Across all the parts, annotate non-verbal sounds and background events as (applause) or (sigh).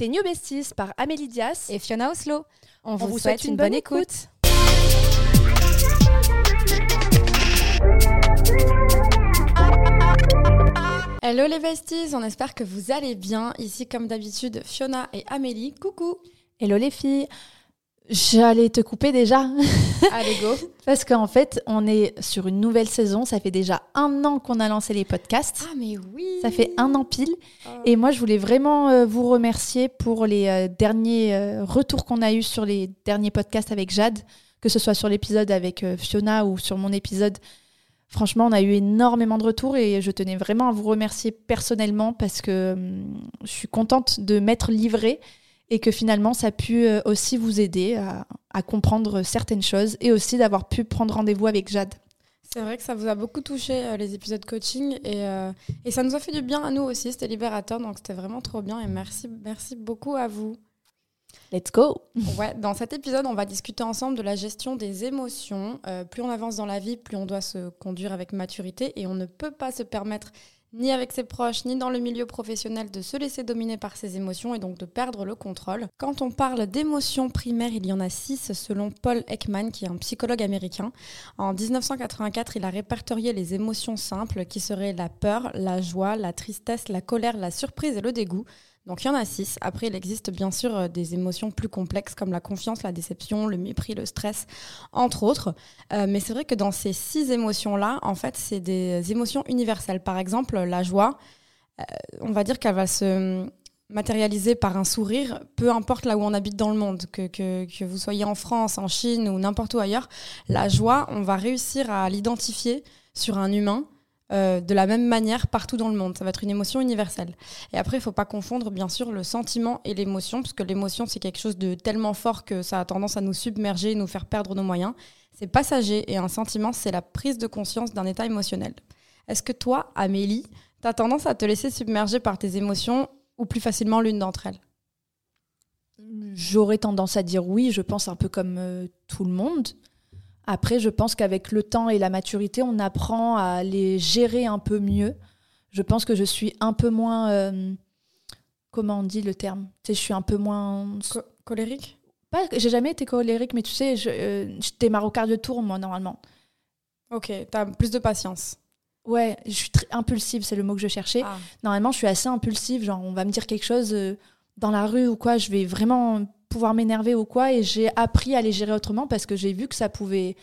Tes New Besties par Amélie Dias et Fiona Oslo. On, vous, souhaite, une, bonne, écoute. Hello les besties, on espère que vous allez bien. Ici comme d'habitude Fiona et Amélie. Coucou. Hello les filles. J'allais te couper déjà. (laughs) Allez, go. (laughs) Parce qu'en fait, on est sur une nouvelle saison. Ça fait déjà un an qu'on a lancé les podcasts. Ah, mais oui. Ça fait un an pile. Oh. Et moi, je voulais vraiment euh, vous remercier pour les euh, derniers euh, retours qu'on a eus sur les derniers podcasts avec Jade, que ce soit sur l'épisode avec Fiona ou sur mon épisode. Franchement, on a eu énormément de retours et je tenais vraiment à vous remercier personnellement parce que hum, je suis contente de m'être livrée et que finalement ça a pu euh, aussi vous aider à, comprendre certaines choses et aussi d'avoir pu prendre rendez-vous avec Jade. C'est vrai que ça vous a beaucoup touché euh, les épisodes coaching et, euh, et, ça nous a fait du bien à nous aussi, c'était libérateur donc c'était vraiment trop bien et merci, merci beaucoup à vous. Let's go (laughs) Ouais, dans cet épisode, on va discuter ensemble de la gestion des émotions. plus on avance dans la vie, plus on doit se conduire avec maturité et on ne peut pas se permettre ni avec ses proches, ni dans le milieu professionnel, de se laisser dominer par ses émotions et donc de perdre le contrôle. Quand on parle d'émotions primaires, il y en a six selon Paul Ekman, qui est un psychologue américain. En 1984, il a répertorié les émotions simples qui seraient la peur, la joie, la tristesse, la colère, la surprise et le dégoût. Donc il y en a six. Après, il existe bien sûr euh, des émotions plus complexes comme la confiance, la déception, le mépris, le stress, entre autres. Euh, mais c'est vrai que dans ces six émotions-là, en fait, c'est des émotions universelles. Par exemple, la joie, euh, on va dire qu'elle va se matérialiser par un sourire, peu importe là où on habite dans le monde, que, que, que vous soyez en France, en Chine ou n'importe où ailleurs, la joie, on va réussir à l'identifier sur un humain euh, de la même manière partout dans le monde. Ça va être une émotion universelle. Et après, il ne faut pas confondre, bien sûr, le sentiment et l'émotion, parce que l'émotion, c'est quelque chose de tellement fort que ça a tendance à nous submerger, nous faire perdre nos moyens. C'est passager et un sentiment, c'est la prise de conscience d'un état émotionnel. Est-ce que toi, Amélie, tu as tendance à te laisser submerger par tes émotions ou plus facilement l'une d'entre elles? J'aurais tendance à dire oui, je pense un peu comme euh, tout le monde. Après, je pense qu'avec le temps et la maturité, on apprend à les gérer un peu mieux. Je pense que je suis un peu moins. Euh, comment on dit le terme? Tu sais, je suis un peu moins. colérique? Pas, J'ai jamais été colérique, mais tu sais, euh, j'étais marocain de tour, moi, normalement. Ok, tu as plus de patience. Ouais, je suis très impulsive, c'est le mot que je cherchais. Ah. Normalement, je suis assez impulsive. Genre, on va me dire quelque chose euh, dans la rue ou quoi, je vais vraiment pouvoir m'énerver ou quoi. Et j'ai appris à les gérer autrement parce que j'ai vu que ça pouvait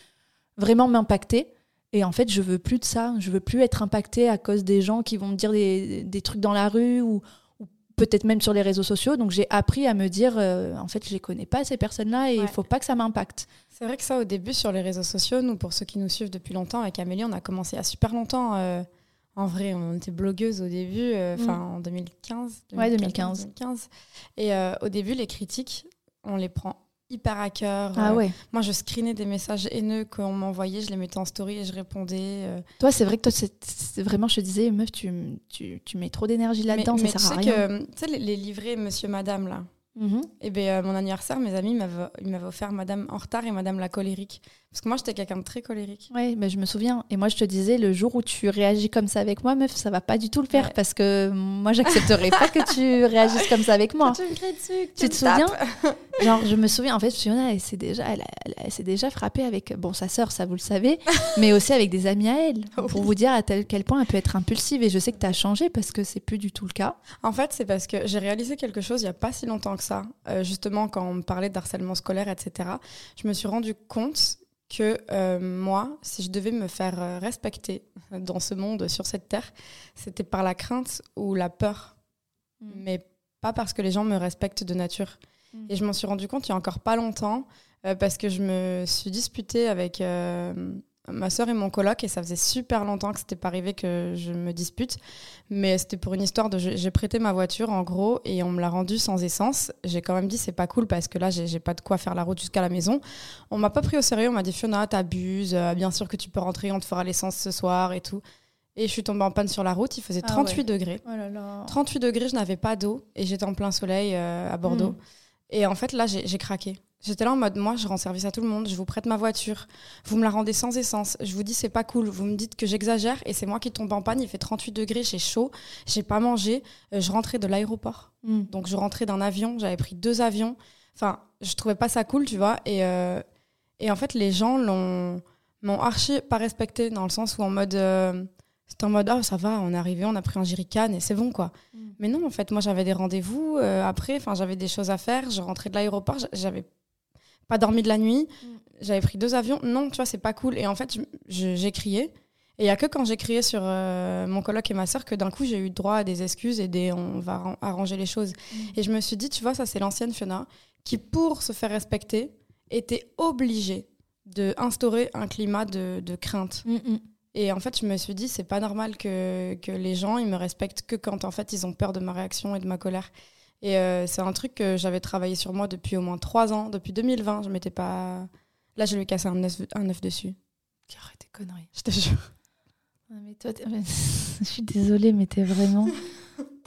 vraiment m'impacter. Et en fait, je veux plus de ça. Je veux plus être impactée à cause des gens qui vont me dire des, des trucs dans la rue ou, peut-être même sur les réseaux sociaux. Donc j'ai appris à me dire, euh, en fait, je les connais pas ces personnes-là et il faut pas que ça m'impacte. C'est vrai que ça, au début, sur les réseaux sociaux, nous, pour ceux qui nous suivent depuis longtemps, avec Amélie, on a commencé à super longtemps. Euh, en vrai, on était blogueuse au début, euh, enfin en 2015. ouais, 2015. 2015. Et au début, les critiques, on les prend hyper à cœur. Ah ouais. moi, je screenais des messages haineux qu'on m'envoyait, je les mettais en story et je répondais. Euh. Toi, c'est vrai que toi, c'est vraiment, je te disais, meuf, tu, tu, tu mets trop d'énergie là-dedans, ça sert à rien. Que, tu sais, les, les livrets Monsieur Madame, là. Et ben euh, mon anniversaire, mes amis m'avaient offert Madame en retard et Madame la colérique. Parce que moi, j'étais quelqu'un de très colérique. Oui, mais je me souviens. Et moi, je te disais, le jour où tu réagis comme ça avec moi, meuf, ça va pas du tout le faire. Parce que moi, j'accepterai pas que tu (laughs) réagisses comme ça avec moi. tu me cries dessus. Tu, te souviens? Genre, je me souviens, en fait, Fiona, elle s'est déjà, elle, s'est déjà frappée avec, bon, sa sœur, ça vous le savez, (laughs) mais aussi avec des amis à elle. Pour vous dire à tel quel point elle peut être impulsive. Et je sais que tu as changé parce que c'est plus du tout le cas. En fait, c'est parce que j'ai réalisé quelque chose il y a pas si longtemps que ça. Euh, justement, quand on me parlait d'harcèlement scolaire, etc., je me suis rendu compte que euh, moi, si je devais me faire euh, respecter dans ce monde, sur cette terre, c'était par la crainte ou la peur, mm. mais pas parce que les gens me respectent de nature. Mm. Et je m'en suis rendu compte il y a encore pas longtemps, parce que je me suis disputée avec ma soeur et mon coloc et ça faisait super longtemps que c'était pas arrivé que je me dispute. Mais c'était pour une histoire de j'ai prêté ma voiture en gros et on me l'a rendue sans essence. J'ai quand même dit c'est pas cool parce que là j'ai pas de quoi faire la route jusqu'à la maison. On m'a pas pris au sérieux on m'a dit Fiona t'abuses euh, bien sûr que tu peux rentrer on te fera l'essence ce soir et tout. Et je suis tombée en panne sur la route il faisait 38 ah degrés. 38 degrés je n'avais pas d'eau et j'étais en plein soleil euh, à Bordeaux. Mm. Et en fait, là, j'ai craqué. J'étais là en mode, moi, je rends service à tout le monde, je vous prête ma voiture, vous me la rendez sans essence, je vous dis, c'est pas cool, vous me dites que j'exagère et c'est moi qui tombe en panne, il fait 38 degrés, j'ai chaud, j'ai pas mangé, euh, je rentrais de l'aéroport. Mm. Donc, je rentrais d'un avion, j'avais pris deux avions. Enfin, je trouvais pas ça cool, tu vois. Et, euh, et en fait, les gens l'ont m'ont archi pas respecté dans le sens où en mode. Euh, c'était en mode, oh, ça va, on est arrivé, on a pris un jerrycan et c'est bon, quoi. Mm. Mais non, en fait, moi, j'avais des rendez-vous après, enfin, j'avais des choses à faire, je rentrais de l'aéroport, j'avais pas dormi de la nuit, mm. j'avais pris deux avions. Non, tu vois, c'est pas cool. Et en fait, j'ai crié. Et il y a que quand j'ai crié sur euh, mon coloc et ma sœur que d'un coup j'ai eu droit à des excuses et des on va arranger les choses. Mm. Et je me suis dit, tu vois, ça c'est l'ancienne Fiona qui, pour se faire respecter, était obligée de instaurer un climat de, de crainte. Et en fait, je me suis dit, c'est pas normal que, que les gens ils me respectent que quand en fait ils ont peur de ma réaction et de ma colère. Et euh, c'est un truc que j'avais travaillé sur moi depuis au moins trois ans, depuis 2020. Je m'étais pas. Là, je lui ai cassé un œuf, un œuf dessus. Arrête tes conneries. Je te jure. mais toi, (laughs) je suis désolée, mais t'es vraiment. (laughs)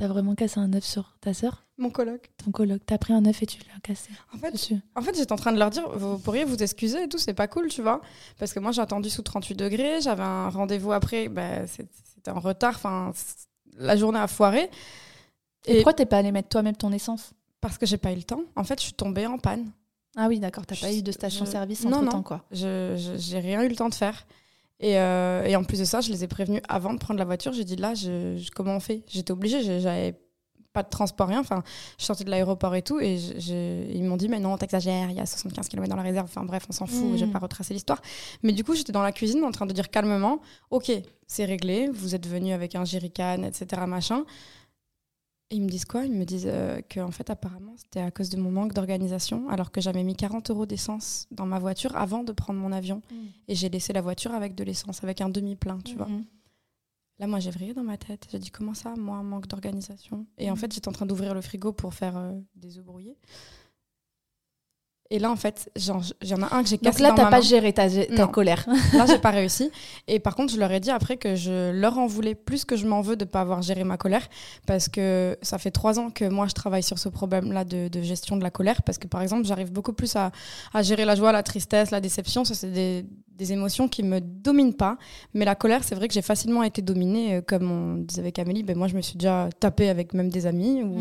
T'as vraiment cassé un œuf sur ta sœur? Mon coloc. Ton coloc. T'as pris un œuf et tu l'as cassé. En fait, en fait j'étais en train de leur dire, vous pourriez vous excuser et tout, c'est pas cool, tu vois. Parce que moi, j'ai attendu sous 38 degrés, j'avais un rendez-vous après, bah, c'était en retard, enfin, la journée a foiré. Et, pourquoi t'es pas allé mettre toi-même ton essence? Parce que j'ai pas eu le temps. En fait, je suis tombée en panne. Ah oui, d'accord. T'as pas eu de station-service entre temps, quoi. Je j'ai rien eu le temps de faire. Et, euh, et, en plus de ça, je les ai prévenus avant de prendre la voiture. J'ai dit là, je, comment on fait? J'étais obligée. J'avais pas de transport, rien. Enfin, je sortais de l'aéroport et tout. Et ils m'ont dit, mais non, t'exagères, il y a 75 km dans la réserve. Enfin, bref, on s'en fout, je vais hmm. pas retracer l'histoire. Mais du coup, j'étais dans la cuisine en train de dire calmement, ok, c'est réglé, vous êtes venu avec un jerrycan, etc. Machin ils me disent quoi? Ils me disent euh, que en fait apparemment c'était à cause de mon manque d'organisation, alors que j'avais mis 40 euros d'essence dans ma voiture avant de prendre mon avion, mm. et j'ai laissé la voiture avec de l'essence, avec un demi plein, tu vois. Mm-hmm. Là, moi, j'ai vrillé dans ma tête. J'ai dit comment ça, moi, manque d'organisation? Et en mm. fait, j'étais en train d'ouvrir le frigo pour faire euh, des œufs brouillés. Et là, en fait, j'en a un que j'ai cassé. Donc là, t'as pas géré ta, ta colère. (laughs) là, j'ai pas réussi. Et par contre, je leur ai dit après que je leur en voulais plus que je m'en veux de pas avoir géré ma colère. Parce que ça fait trois ans que moi, je travaille sur ce problème-là de, de, gestion de la colère. Parce que, par exemple, j'arrive beaucoup plus à, à, gérer la joie, la tristesse, la déception. Ça, c'est des, des, émotions qui me dominent pas. Mais la colère, c'est vrai que j'ai facilement été dominée. Euh, comme on disait avec Amélie, ben, moi, je me suis déjà tapée avec même des amis. Ou,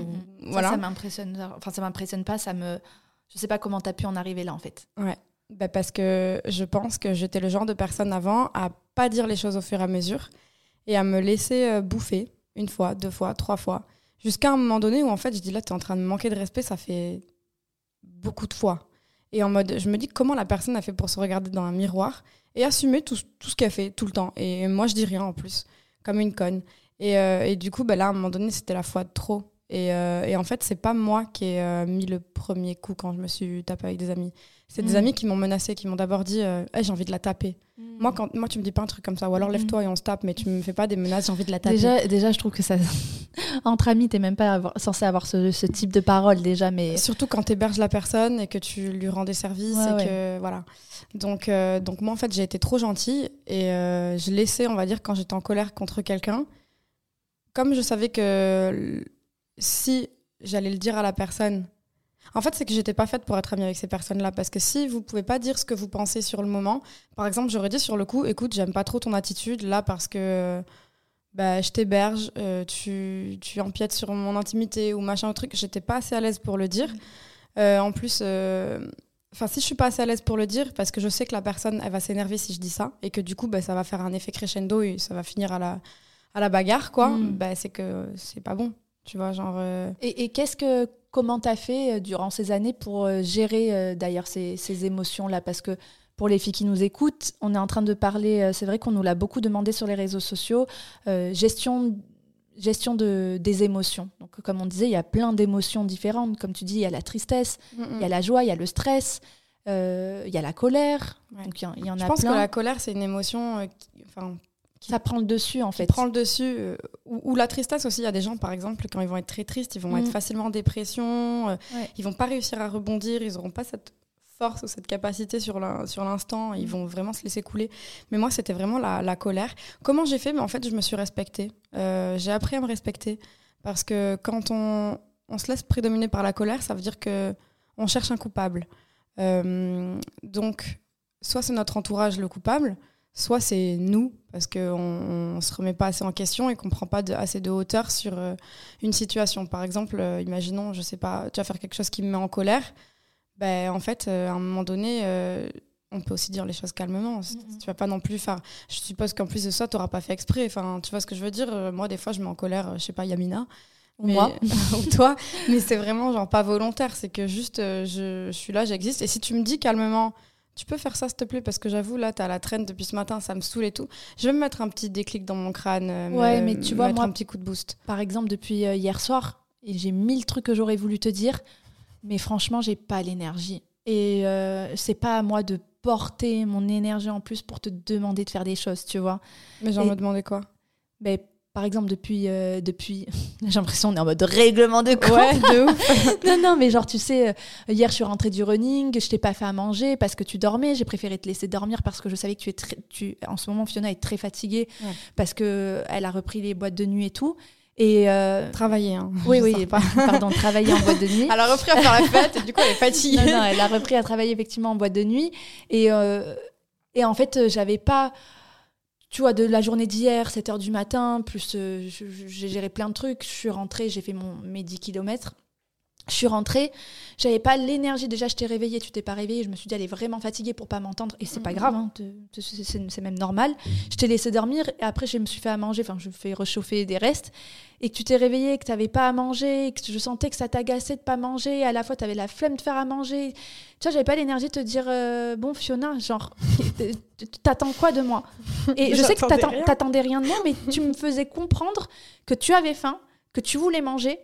voilà. Ça, ça m'impressionne. Enfin, ça m'impressionne pas. Ça me je sais pas comment tu as pu en arriver là, en fait. Ouais. Bah parce que je pense que j'étais le genre de personne avant à pas dire les choses au fur et à mesure et à me laisser euh, bouffer une fois, deux fois, trois fois, jusqu'à un moment donné où en fait je dis là tu es en train de manquer de respect, ça fait beaucoup de fois. Et en mode, je me dis comment la personne a fait pour se regarder dans un miroir et assumer tout, tout ce qu'elle fait tout le temps? Et moi je dis rien en plus, comme une conne. Et, euh, et du coup, bah là, à un moment donné, c'était la fois de trop. Et, euh, et, en fait, c'est pas moi qui ai euh, mis le premier coup quand je me suis tapée avec des amis. C'est des mm. amis qui m'ont menacé, qui m'ont d'abord dit euh, j'ai envie de la taper. Mm. Moi, quand, moi, tu me dis pas un truc comme ça, ou alors lève-toi et on se tape, mais tu me fais pas des menaces, j'ai envie de la taper. Déjà, déjà je trouve que ça. (laughs) Entre amis, t'es même pas censé avoir ce, ce, type de parole déjà, mais. Surtout quand tu héberges la personne et que tu lui rends des services et que. Voilà. Donc, donc, moi, en fait, j'ai été trop gentille et je laissais, on va dire, quand j'étais en colère contre quelqu'un, comme je savais que si j'allais le dire à la personne, en fait, c'est que j'étais pas faite pour être amie avec ces personnes-là. Parce que si vous pouvez pas dire ce que vous pensez sur le moment, par exemple, j'aurais dit sur le coup, écoute, j'aime pas trop ton attitude là parce que bah, je t'héberge, euh, tu, tu empiètes sur mon intimité ou machin ou truc. J'étais pas assez à l'aise pour le dire. Euh, en plus, euh, enfin, si je suis pas assez à l'aise pour le dire, parce que je sais que la personne, elle va s'énerver si je dis ça et que du coup, bah, ça va faire un effet crescendo et ça va finir à la, à la bagarre, quoi, mm. bah, c'est que c'est pas bon. Tu vois, genre. Euh, et, qu'est-ce que. Comment t'as fait euh, durant ces années pour euh, gérer d'ailleurs ces, ces émotions-là? Parce que pour les filles qui nous écoutent, on est en train de parler, c'est vrai qu'on nous l'a beaucoup demandé sur les réseaux sociaux, gestion, gestion de, des émotions. Donc, comme on disait, il y a plein d'émotions différentes. Comme tu dis, il y a la tristesse, il y a la joie, il y a le stress, il y a la colère. Donc, il y, en a Je pense que la colère, c'est une émotion enfin, ça prend le dessus en fait. prend le dessus. Euh, ou, la tristesse aussi. Il y a des gens, par exemple, quand ils vont être très tristes, ils vont être mm. facilement en dépression. Euh, Ils vont pas réussir à rebondir. Ils n'auront pas cette force ou cette capacité sur l'instant. Ils mm. vont vraiment se laisser couler. Mais moi, c'était vraiment la, colère. Comment j'ai fait? Mais en fait, je me suis respectée. Euh, j'ai appris à me respecter. Parce que quand on, on se laisse prédominer par la colère, ça veut dire que on cherche un coupable. Euh, donc, soit c'est notre entourage le coupable, soit c'est nous, parce qu'on ne se remet pas assez en question et qu'on ne prend pas assez de hauteur sur euh, une situation. Par exemple, euh, imaginons, je sais pas, tu vas faire quelque chose qui me met en colère. Ben, en fait, à un moment donné, on peut aussi dire les choses calmement. Mm-hmm. Tu vas pas non plus faire. Je suppose qu'en plus de ça, tu n'auras pas fait exprès. Enfin, tu vois ce que je veux dire? Moi, des fois, je mets en colère, je sais pas, Yamina. moi (laughs) ou toi mais c'est vraiment genre pas volontaire c'est que juste euh, je, suis là j'existe et si tu me dis calmement tu peux faire ça s'il te plaît parce que j'avoue là tu as la traîne depuis ce matin ça me saoule et tout. Je vais me mettre un petit déclic dans mon crâne euh, ouais mais tu vois mettre moi un petit coup de boost. par exemple depuis euh, hier soir j'ai mille trucs que j'aurais voulu te dire mais franchement j'ai pas l'énergie. Et c'est pas à moi de porter mon énergie en plus pour te demander de faire des choses tu vois. Mais j'en me demandais quoi? ben, par exemple, depuis. Euh, depuis (laughs) J'ai l'impression qu'on est en mode règlement de compte. Ouais, de ouf. (laughs) non, non, mais genre, tu sais, euh, hier, je suis rentrée du running, je t'ai pas fait à manger parce que tu dormais. J'ai préféré te laisser dormir parce que je savais que tu es très. Tu, en ce moment, Fiona est très fatiguée parce qu'elle a repris les boîtes de nuit et tout. Et euh... Travailler, hein. Oui, oui, pas. pardon, travailler en boîte de nuit. (laughs) Elle a repris à faire la fête et du coup, elle est fatiguée. Non, non, elle a repris à travailler effectivement en boîte de nuit. Et, euh, et en fait, j'avais pas tu vois, de la journée d'hier, 7 h du matin, plus euh, j'ai géré plein de trucs. Je suis rentrée, j'ai fait mon, mes 10 km. Je suis rentrée, j'avais pas l'énergie. Déjà, je t'ai réveillée, tu t'es pas réveillée. Je me suis dit, elle est vraiment fatiguée pour pas m'entendre. Et c'est pas grave, hein, c'est même normal. Je t'ai laissé dormir et après, je me suis fait à manger. Enfin, je fais réchauffer des restes. Et que tu t'es réveillée, que tu n'avais pas à manger, et que je sentais que ça t'agaçait de pas manger. Et à la fois, tu avais la flemme de faire à manger. Tu vois, j'avais pas l'énergie de te dire, euh, bon, Fiona, genre, (laughs) t'attends quoi de moi? Et je sais que t'attendais rien de moi, mais tu me faisais comprendre que tu avais faim, que tu voulais manger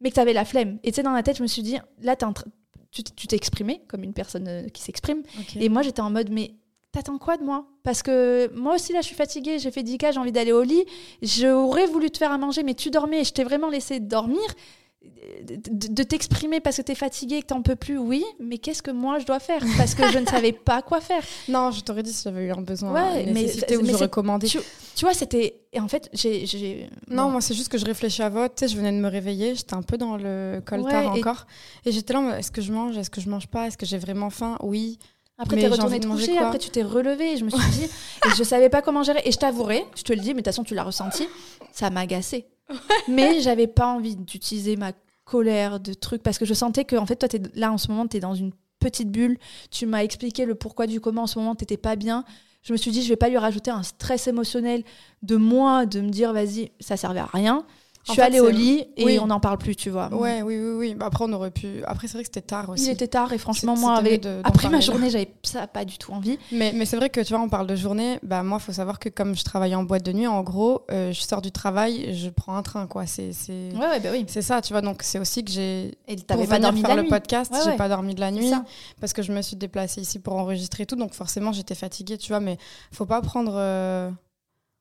mais que tu avais la flemme. Et tu sais, dans la tête, je me suis dit, là, tu t'es exprimé comme une personne euh, qui s'exprime. Et moi, j'étais en mode, mais t'attends quoi de moi? Parce que moi aussi, là, je suis fatiguée, j'ai fait 10 cas, j'ai envie d'aller au lit. J'aurais voulu te faire à manger, mais tu dormais et je t'ai vraiment laissé dormir de, t'exprimer parce que tu es fatigué, que tu n'en peux plus, oui, mais qu'est-ce que moi je dois faire? Parce que je ne savais pas quoi faire. (laughs) Non, je t'aurais dit si j'avais eu un besoin, ouais, mais ou j'aurais commandé. Tu, tu, vois, c'était. Et en fait, j'ai. Non, moi, c'est juste que je réfléchis à vote. Tu sais, je venais de me réveiller, j'étais un peu dans le coltard encore. Et j'étais là, est-ce que je mange? Est-ce que je mange pas? Est-ce que j'ai vraiment faim? Oui. Après, t'es retourné te coucher, après, tu t'es relevé. Et je me suis (laughs) dit, et je savais pas comment gérer. Et je t'avouerai, je te le dis, mais de toute façon, tu l'as ressenti, ça m'a agacé. Mais j'avais pas envie d'utiliser ma colère, de trucs, parce que je sentais que, en fait, toi, es, là, en ce moment, tu es dans une petite bulle. Tu m'as expliqué le pourquoi du comment en ce moment, t'étais pas bien. Je me suis dit, je vais pas lui rajouter un stress émotionnel de moi, de me dire, vas-y, ça servait à rien. Je suis allée au lit et on n'en parle plus, tu vois. Ouais, oui, oui, oui. Bah, après, on aurait pu. Après, c'est vrai que c'était tard aussi. Il était tard et franchement, moi, après ma journée, j'avais ça pas du tout envie. Mais, mais c'est vrai que tu vois, on parle de journée. Bah, moi, il faut savoir que comme je travaille en boîte de nuit, en gros, euh, je sors du travail, je prends un train, quoi. C'est, Ouais, ouais, bah oui. C'est ça, tu vois. Donc, c'est aussi que j'ai. Et t'avais pas dormi faire le podcast, j'ai pas dormi de la nuit parce que je me suis déplacée ici pour enregistrer tout. Donc, forcément, j'étais fatiguée, tu vois. Mais faut pas prendre. Euh,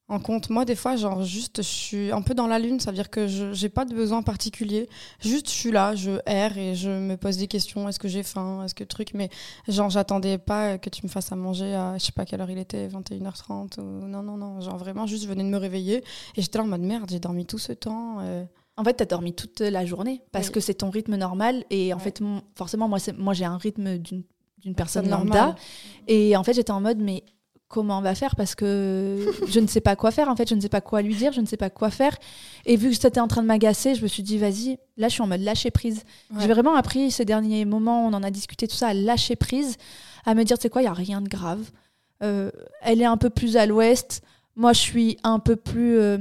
en compte. Moi, des fois, genre, juste, je suis un peu dans la lune, ça veut dire que je n'ai pas de besoin particulier. Juste, je suis là, je erre et je me pose des questions. Est-ce que j'ai faim? Est-ce que truc? Mais genre, j'attendais pas que tu me fasses à manger à, je sais pas quelle heure il était, 21h30 ou... Non, non, non. Genre, vraiment, juste, je venais de me réveiller et j'étais là en mode merde, j'ai dormi tout ce temps. Euh. En fait, tu as dormi toute la journée parce que c'est ton rythme normal. Et en fait, forcément, moi, moi j'ai un rythme d'une personne lambda. Et en fait, j'étais en mode, mais comment on va faire parce que je ne sais pas quoi faire en fait je ne sais pas quoi lui dire je ne sais pas quoi faire. Et vu que c'était en train de m'agacer je me suis dit vas-y là je suis en mode lâcher prise. J'ai vraiment appris ces derniers moments on en a discuté tout ça à lâcher prise à me dire tu sais quoi il y a rien de grave. Euh, elle est un peu plus à l'ouest. Moi je suis un peu plus euh,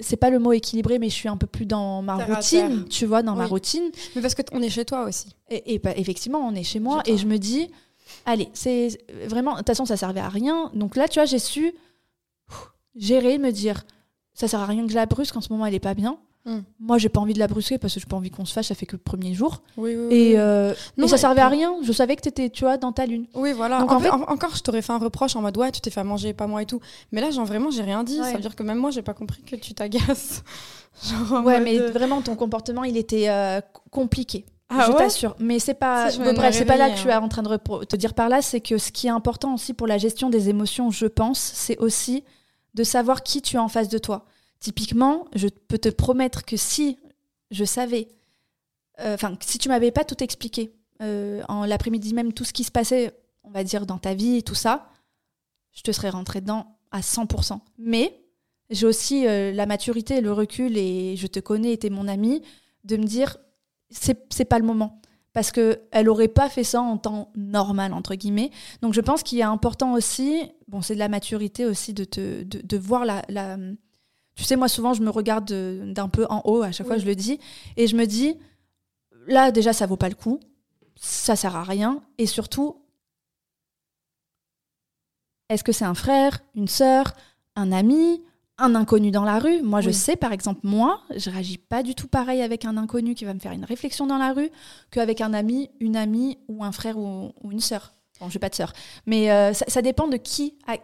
c'est pas le mot équilibré, mais je suis un peu plus dans ma routine, tu vois, dans ma routine. Mais parce qu'on est chez toi aussi. Et, et bah, effectivement, on est chez moi, et je me dis, Allez, c'est vraiment. De toute façon, ça servait à rien. Donc là, tu vois, j'ai su gérer, me dire ça sert à rien que je la brusque. En ce moment, elle est pas bien. Hmm. Moi, j'ai pas envie de la brusquer parce que j'ai pas envie qu'on se fâche. Ça fait que le premier jour. Oui, oui, et, euh, non, ça servait à rien. Je savais que t'étais, tu vois, dans ta lune. Oui, voilà. Donc, en fait... encore, je t'aurais fait un reproche en mode ouais, tu t'es fait manger, pas moi et tout. Mais là, genre vraiment, j'ai rien dit. Ça veut dire que même moi, j'ai pas compris que tu t'agaces. (laughs) ouais, mais vraiment, ton comportement, il était euh, compliqué. Ah je t'assure. Mais c'est pas, bref, c'est pas là que je suis hein. en train de te dire par là, c'est que ce qui est important aussi pour la gestion des émotions, je pense, c'est aussi de savoir qui tu as en face de toi. Typiquement, je peux te promettre que si je savais, euh, enfin, si tu m'avais pas tout expliqué euh, en l'après-midi même, tout ce qui se passait, on va dire, dans ta vie et tout ça, je te serais rentrée dedans à 100%. Mais j'ai aussi euh, la maturité, le recul, et je te connais, et t'es mon ami, de me dire, c'est pas le moment. Parce qu'elle n'aurait pas fait ça en temps normal, entre guillemets. Donc je pense qu'il est important aussi, bon, c'est de la maturité aussi, de, te, de, de voir la, la, Tu sais, moi, souvent, je me regarde d'un peu en haut, à chaque Oui. fois, je le dis, et je me dis, là, déjà, ça vaut pas le coup, ça sert à rien, et surtout, est-ce que c'est un frère, une sœur, un ami, un inconnu dans la rue Moi, je sais, par exemple, moi, je réagis pas du tout pareil avec un inconnu qui va me faire une réflexion dans la rue qu'avec un ami, une amie ou un frère ou, ou une sœur. Bon, j'ai pas de sœur, mais euh, ça, ça dépend de qui, a-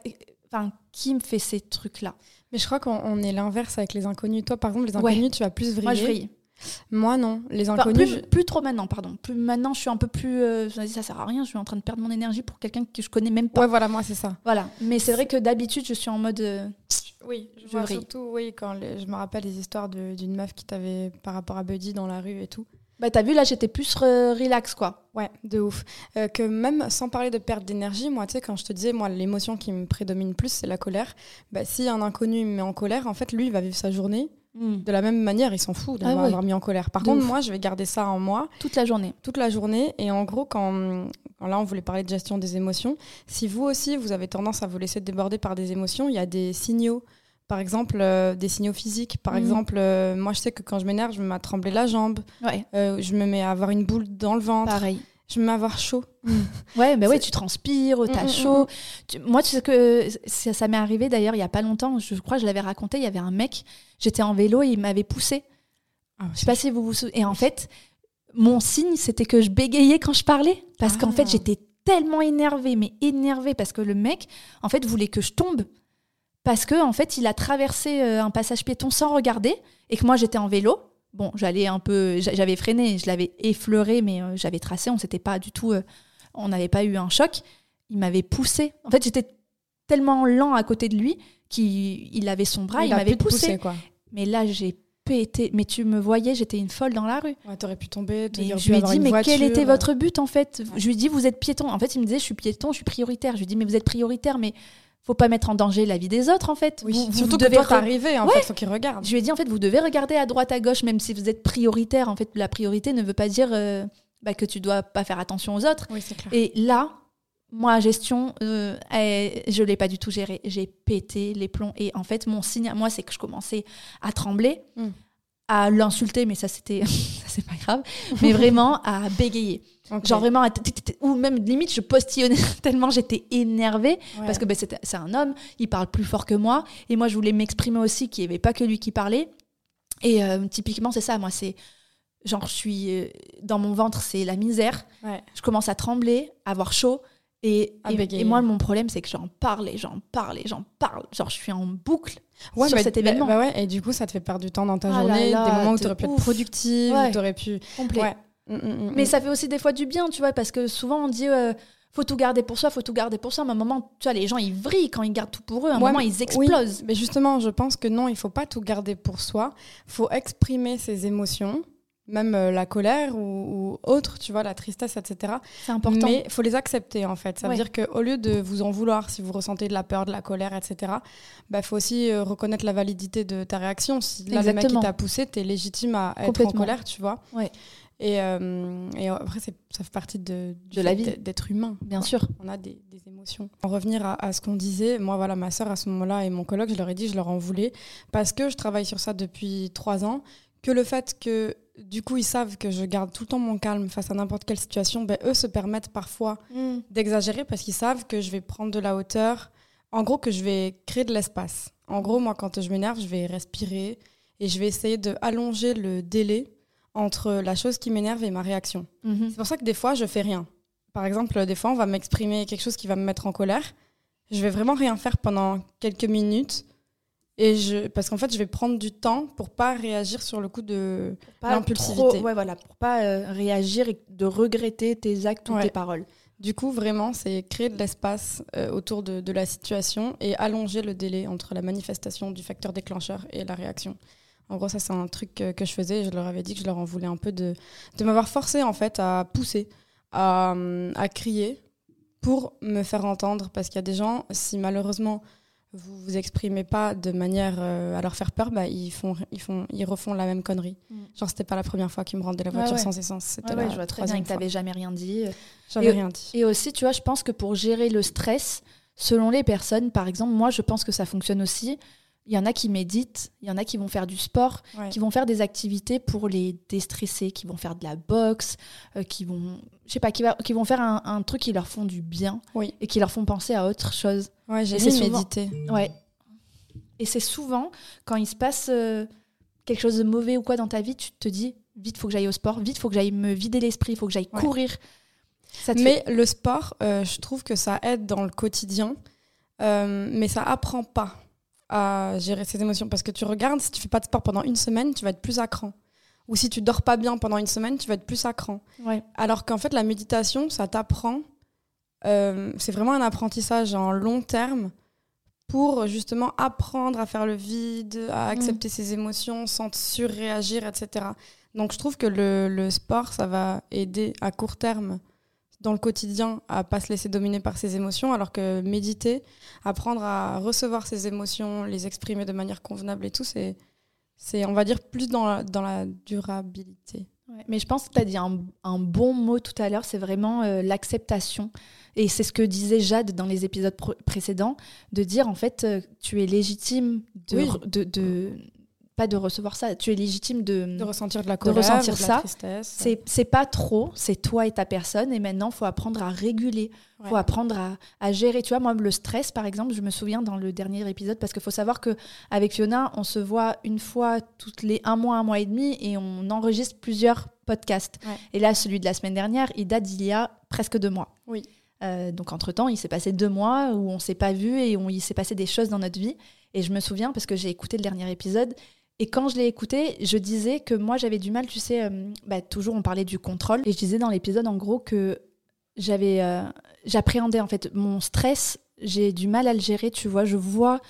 enfin, qui me fait ces trucs-là. Mais je crois qu'on on est l'inverse avec les inconnus. Toi, par exemple, les Ouais. inconnus, tu vas plus vriller. Moi, je vrille. Moi, non. Les Enfin, inconnus, plus, trop maintenant, pardon. Plus maintenant, je suis un peu plus. euh, je me dis, ça sert à rien. Je suis en train de perdre mon énergie pour quelqu'un que je connais même pas. Ouais, voilà, moi, c'est ça. Voilà. Mais c'est vrai que d'habitude, je suis en mode. euh, Oui, je Je vois vrille. surtout, oui, quand les- je me rappelle les histoires d'une meuf qui t'avait par rapport à Buddy dans la rue et tout. Bah, t'as vu, là, j'étais plus re- relax, quoi. Ouais, de ouf. Euh, que même sans parler de perte d'énergie, moi, tu sais, quand je te disais, moi, l'émotion qui me prédomine plus, c'est la colère. Bah, si un inconnu me met en colère, en fait, lui, il va vivre sa journée de la même manière, il s'en fout de Ah ouais. mis en colère. Par De contre, ouf. moi, je vais garder ça en moi Toute la journée. toute la journée. Et en gros, quand, quand là, on voulait parler de gestion des émotions, si vous aussi, vous avez tendance à vous laisser déborder par des émotions, il y a des signaux. Par exemple, euh, des signaux physiques. Par Mhm. exemple, euh, moi, je sais que quand je m'énerve, je me mets à trembler la jambe, Ouais, euh, je me mets à avoir une boule dans le ventre, pareil. Je me mets à avoir chaud. Ouais, mais ouais, tu transpires, t'as Mm, mm, chaud. Tu- moi, tu sais que ça, ça m'est arrivé d'ailleurs il y a pas longtemps. Je crois que je l'avais raconté. Il y avait un mec, j'étais en vélo et il m'avait poussé. Ah, Je sais pas si vous vous souvenez. Et en fait, mon signe, c'était que je bégayais quand je parlais. Parce qu'en Ah. fait, j'étais tellement énervée, mais énervée, parce que le mec, en fait, voulait que je tombe. Parce que en fait, il a traversé euh, un passage piéton sans regarder. Et que moi, j'étais en vélo. Bon, j'allais un peu. j'a- J'avais freiné, je l'avais effleuré, mais euh, j'avais tracé. On s'était pas du tout. euh, on n'avait pas eu un choc. Il m'avait poussé. En fait, j'étais tellement lent à côté de lui qu'il il avait son bras, il, a m'avait poussé. pousser, quoi. Mais là, j'ai pété. Mais tu me voyais, j'étais une folle dans la rue. Ouais, t'aurais pu tomber, te dire, je lui ai dit, mais voiture. quel était votre but en fait? Ouais. Je lui ai dit, vous êtes piéton. En fait, il me disait, je suis piéton, je suis prioritaire. Je lui ai dit, mais vous êtes prioritaire, mais faut pas mettre en danger la vie des autres en fait. Oui, Vous- vous surtout devez que toi, re- arrivé, en Ouais. fait, faut qu'il regarde. Je lui ai dit, en fait, vous devez regarder à droite, à gauche, même si vous êtes prioritaire. En fait, la priorité ne veut pas dire euh, bah, que tu dois pas faire attention aux autres. Oui, c'est clair. Et là, moi, gestion, euh, je l'ai pas du tout géré. J'ai pété les plombs. Et en fait, mon signe à moi, c'est que je commençais à trembler, Mm. à l'insulter, mais ça, c'était, (laughs) c'est pas grave. Mais vraiment à bégayer. Genre vraiment, ou même limite, je postillonnais (laughs) tellement j'étais énervée. Ouais. Parce que ben, c'est un homme, il parle plus fort que moi. Et moi, je voulais m'exprimer aussi, qu'il n'y avait pas que lui qui parlait. Et euh, typiquement, c'est ça. Moi, c'est genre, je suis euh, dans mon ventre, c'est la misère. Ouais. Je commence à trembler, à avoir chaud. Et, moi, mon problème, c'est que j'en parle et j'en parle et j'en parle. Genre, je suis en boucle Ouais, sur bah, cet bah, événement. bah ouais, et du coup, ça te fait perdre du temps dans ta Ah journée, là, des moments où tu aurais pu être productive, Ouais. où tu aurais pu. complet. Ouais. Mm, mm, mm, Mais ça fait aussi des fois du bien, tu vois, parce que souvent on dit euh, faut tout garder pour soi, faut tout garder pour soi. Mais à un moment, tu vois, les gens ils vrillent quand ils gardent tout pour eux. À un Ouais, moment, ils explosent. Oui, mais justement, je pense que non, il faut pas tout garder pour soi. faut exprimer ses émotions, même euh, la colère ou, ou autre, tu vois, la tristesse, etc. C'est important. Mais il faut les accepter, en fait. Ça Ouais. veut dire qu'au lieu de vous en vouloir, si vous ressentez de la peur, de la colère, etc., il bah, faut aussi euh, reconnaître la validité de ta réaction. Si là, le mec qui t'a poussé, tu es légitime à être en colère, tu vois. Ouais. Et, euh, et après, ça fait partie de, De la vie. d'être- humain. Bien quoi. sûr. On a des, des émotions. En revenir à, à ce qu'on disait, moi, voilà, ma soeur à ce moment-là et mon coloc, je leur ai dit, je leur en voulais, parce que je travaille sur ça depuis trois ans, que le fait que, du coup, ils savent que je garde tout le temps mon calme face à n'importe quelle situation, ben, eux se permettent parfois d'exagérer parce qu'ils savent que je vais prendre de la hauteur. En gros, que je vais créer de l'espace. En gros, moi, quand je m'énerve, je vais respirer et je vais essayer de allonger le délai entre la chose qui m'énerve et ma réaction. Mhm. C'est pour ça que des fois, je fais rien. Par exemple, des fois, on va m'exprimer quelque chose qui va me mettre en colère. Je vais vraiment rien faire pendant quelques minutes. Et je, parce qu'en fait, je vais prendre du temps pour pas réagir sur le coup de. L'impulsivité. Ouais, voilà, pour pas euh, réagir et de regretter tes actes ou tes paroles. Du coup, vraiment, c'est créer de l'espace euh, autour de, de la situation et allonger le délai entre la manifestation du facteur déclencheur et la réaction. En gros, ça, c'est un truc que, que je faisais. Je leur avais dit que je leur en voulais un peu de, de m'avoir forcé, en fait, à pousser, à, à crier pour me faire entendre. Parce qu'il y a des gens, si malheureusement vous vous exprimez pas de manière euh, à leur faire peur, bah, ils, font, ils, font, ils refont la même connerie. Mm. Genre, c'était pas la première fois qu'ils me rendaient la voiture Ouais, ouais. sans essence. C'était Ouais, la je vois très bien que tu fois. jamais rien dit. J'avais Et- rien dit. Et aussi, tu vois, je pense que pour gérer le stress, selon les personnes, par exemple, moi, je pense que ça fonctionne aussi. Il y en a qui méditent, il y en a qui vont faire du sport, Ouais. qui vont faire des activités pour les déstresser, qui vont faire de la boxe, euh, qui vont, je sais pas, qui, va- qui vont faire un, un truc qui leur font du bien Oui. et qui leur font penser à autre chose. Ouais, j'ai souvent- méditer. Ouais. Et c'est souvent quand il se passe euh, quelque chose de mauvais ou quoi dans ta vie, tu te dis vite, faut que j'aille au sport, vite, faut que j'aille me vider l'esprit, faut que j'aille Ouais. courir. Ça Mais le sport, euh, je trouve que ça aide dans le quotidien, mais ça apprend pas à gérer ses émotions. Parce que tu regardes, si tu fais pas de sport pendant une semaine, tu vas être plus à cran. Ou si tu dors pas bien pendant une semaine, tu vas être plus à cran. ouais. Alors qu'en fait, la méditation, ça t'apprend. euh, c'est vraiment un apprentissage en long terme pour justement apprendre à faire le vide, à accepter ses émotions sans surréagir, etc. Donc je trouve que le, le sport, ça va aider à court terme dans le quotidien à pas se laisser dominer par ses émotions, alors que méditer, apprendre à recevoir ses émotions, les exprimer de manière convenable et tout, c'est, c'est on va dire, plus dans la, dans la durabilité. Ouais, mais je pense que tu as dit un, un bon mot tout à l'heure, c'est vraiment euh, l'acceptation. Et c'est ce que disait Jade dans les épisodes pr- précédents, de dire en fait, euh, tu es légitime de, Oui. re- de, de- Pas de recevoir ça, tu es légitime de. De ressentir de la colère, ressentir ou de la ça, tristesse. c'est c'est pas trop, c'est toi et ta personne. Et maintenant, faut apprendre à réguler, faut Ouais. apprendre à, à gérer. Tu vois, moi, le stress, par exemple, je me souviens dans le dernier épisode, parce qu'il faut savoir que avec Fiona, on se voit une fois toutes les un mois, un mois et demi, et on enregistre plusieurs podcasts. Ouais. Et là, celui de la semaine dernière, il date d'il y a presque deux mois. Oui. Euh, donc, entre-temps, il s'est passé deux mois où on s'est pas vu et où il s'est passé des choses dans notre vie. Et je me souviens, parce que j'ai écouté le dernier épisode, et quand je l'ai écouté, je disais que moi, j'avais du mal, tu sais, euh, bah, toujours on parlait du contrôle. Et je disais dans l'épisode, en gros, que j'avais, euh, j'appréhendais en fait mon stress, j'ai du mal à le gérer, tu vois. Je vois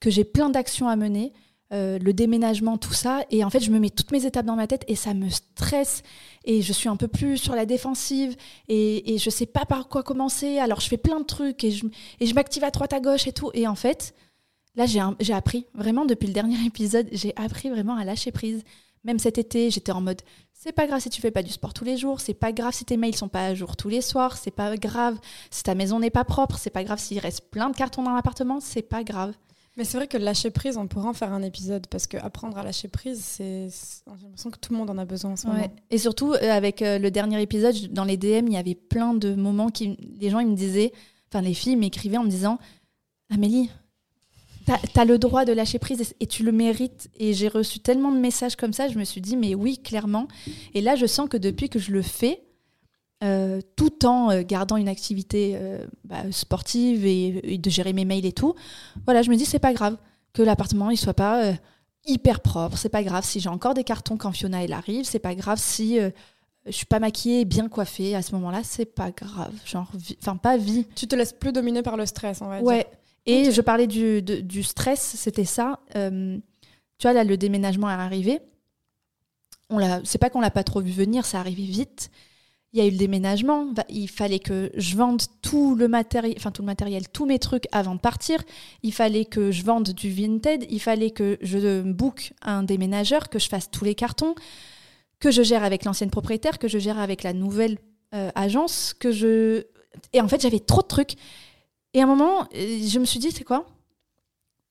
que j'ai plein d'actions à mener, euh, le déménagement, tout ça. Et en fait, je me mets toutes mes étapes dans ma tête et ça me stresse. Et je suis un peu plus sur la défensive et, et je sais pas par quoi commencer. Alors, je fais plein de trucs et je, et je m'active à droite, à gauche et tout. Et en fait, là, j'ai appris, vraiment, depuis le dernier (laughs) épisode, j'ai appris vraiment à lâcher prise. Même cet été, j'étais en mode c'est pas grave si tu fais pas du sport tous les jours, c'est pas grave si tes mails sont pas à jour tous les soirs, c'est pas grave si ta maison n'est pas propre, c'est pas grave s'il reste plein de cartons dans l'appartement, c'est pas grave. Mais c'est vrai que lâcher prise, on pourra en faire un épisode parce que apprendre à lâcher prise, c'est j'ai l'impression que tout le monde en a besoin en ce Ouais. moment. Et surtout, euh, avec euh, le dernier épisode, dans les DM, il y avait plein de moments qui. Les gens, ils me disaient. Enfin, les filles m'écrivaient en me disant Amélie, t'as as le droit de lâcher prise et, et tu le mérites. Et j'ai reçu tellement de messages comme ça, je me suis dit Mais oui, clairement. Et là, je sens que depuis que je le fais, euh, tout en euh, gardant une activité euh, bah, sportive et, et de gérer mes mails et tout, voilà, je me dis C'est pas grave que l'appartement il soit pas. hyper propre, c'est pas grave si j'ai encore des cartons quand Fiona elle arrive, c'est pas grave si je suis pas maquillée, bien coiffée à ce moment-là, c'est pas grave, genre enfin pas vie. Tu te laisses plus dominer par le stress, on va dire. Ouais. Et je parlais du, de- du stress, c'était ça. euh, tu vois là le déménagement est arrivé. On l'a, c'est pas qu'on l'a pas trop vu venir, ça arrivé vite. Il y a eu le déménagement, il fallait que je vende tout le matériel, enfin tout le matériel, tous mes trucs avant de partir. Il fallait que je vende du Vinted, il fallait que je book un déménageur, que je fasse tous les cartons, que je gère avec l'ancienne propriétaire, que je gère avec la nouvelle euh, agence, que je et en fait j'avais trop de trucs. Et à un moment, euh, je me suis dit c'est quoi?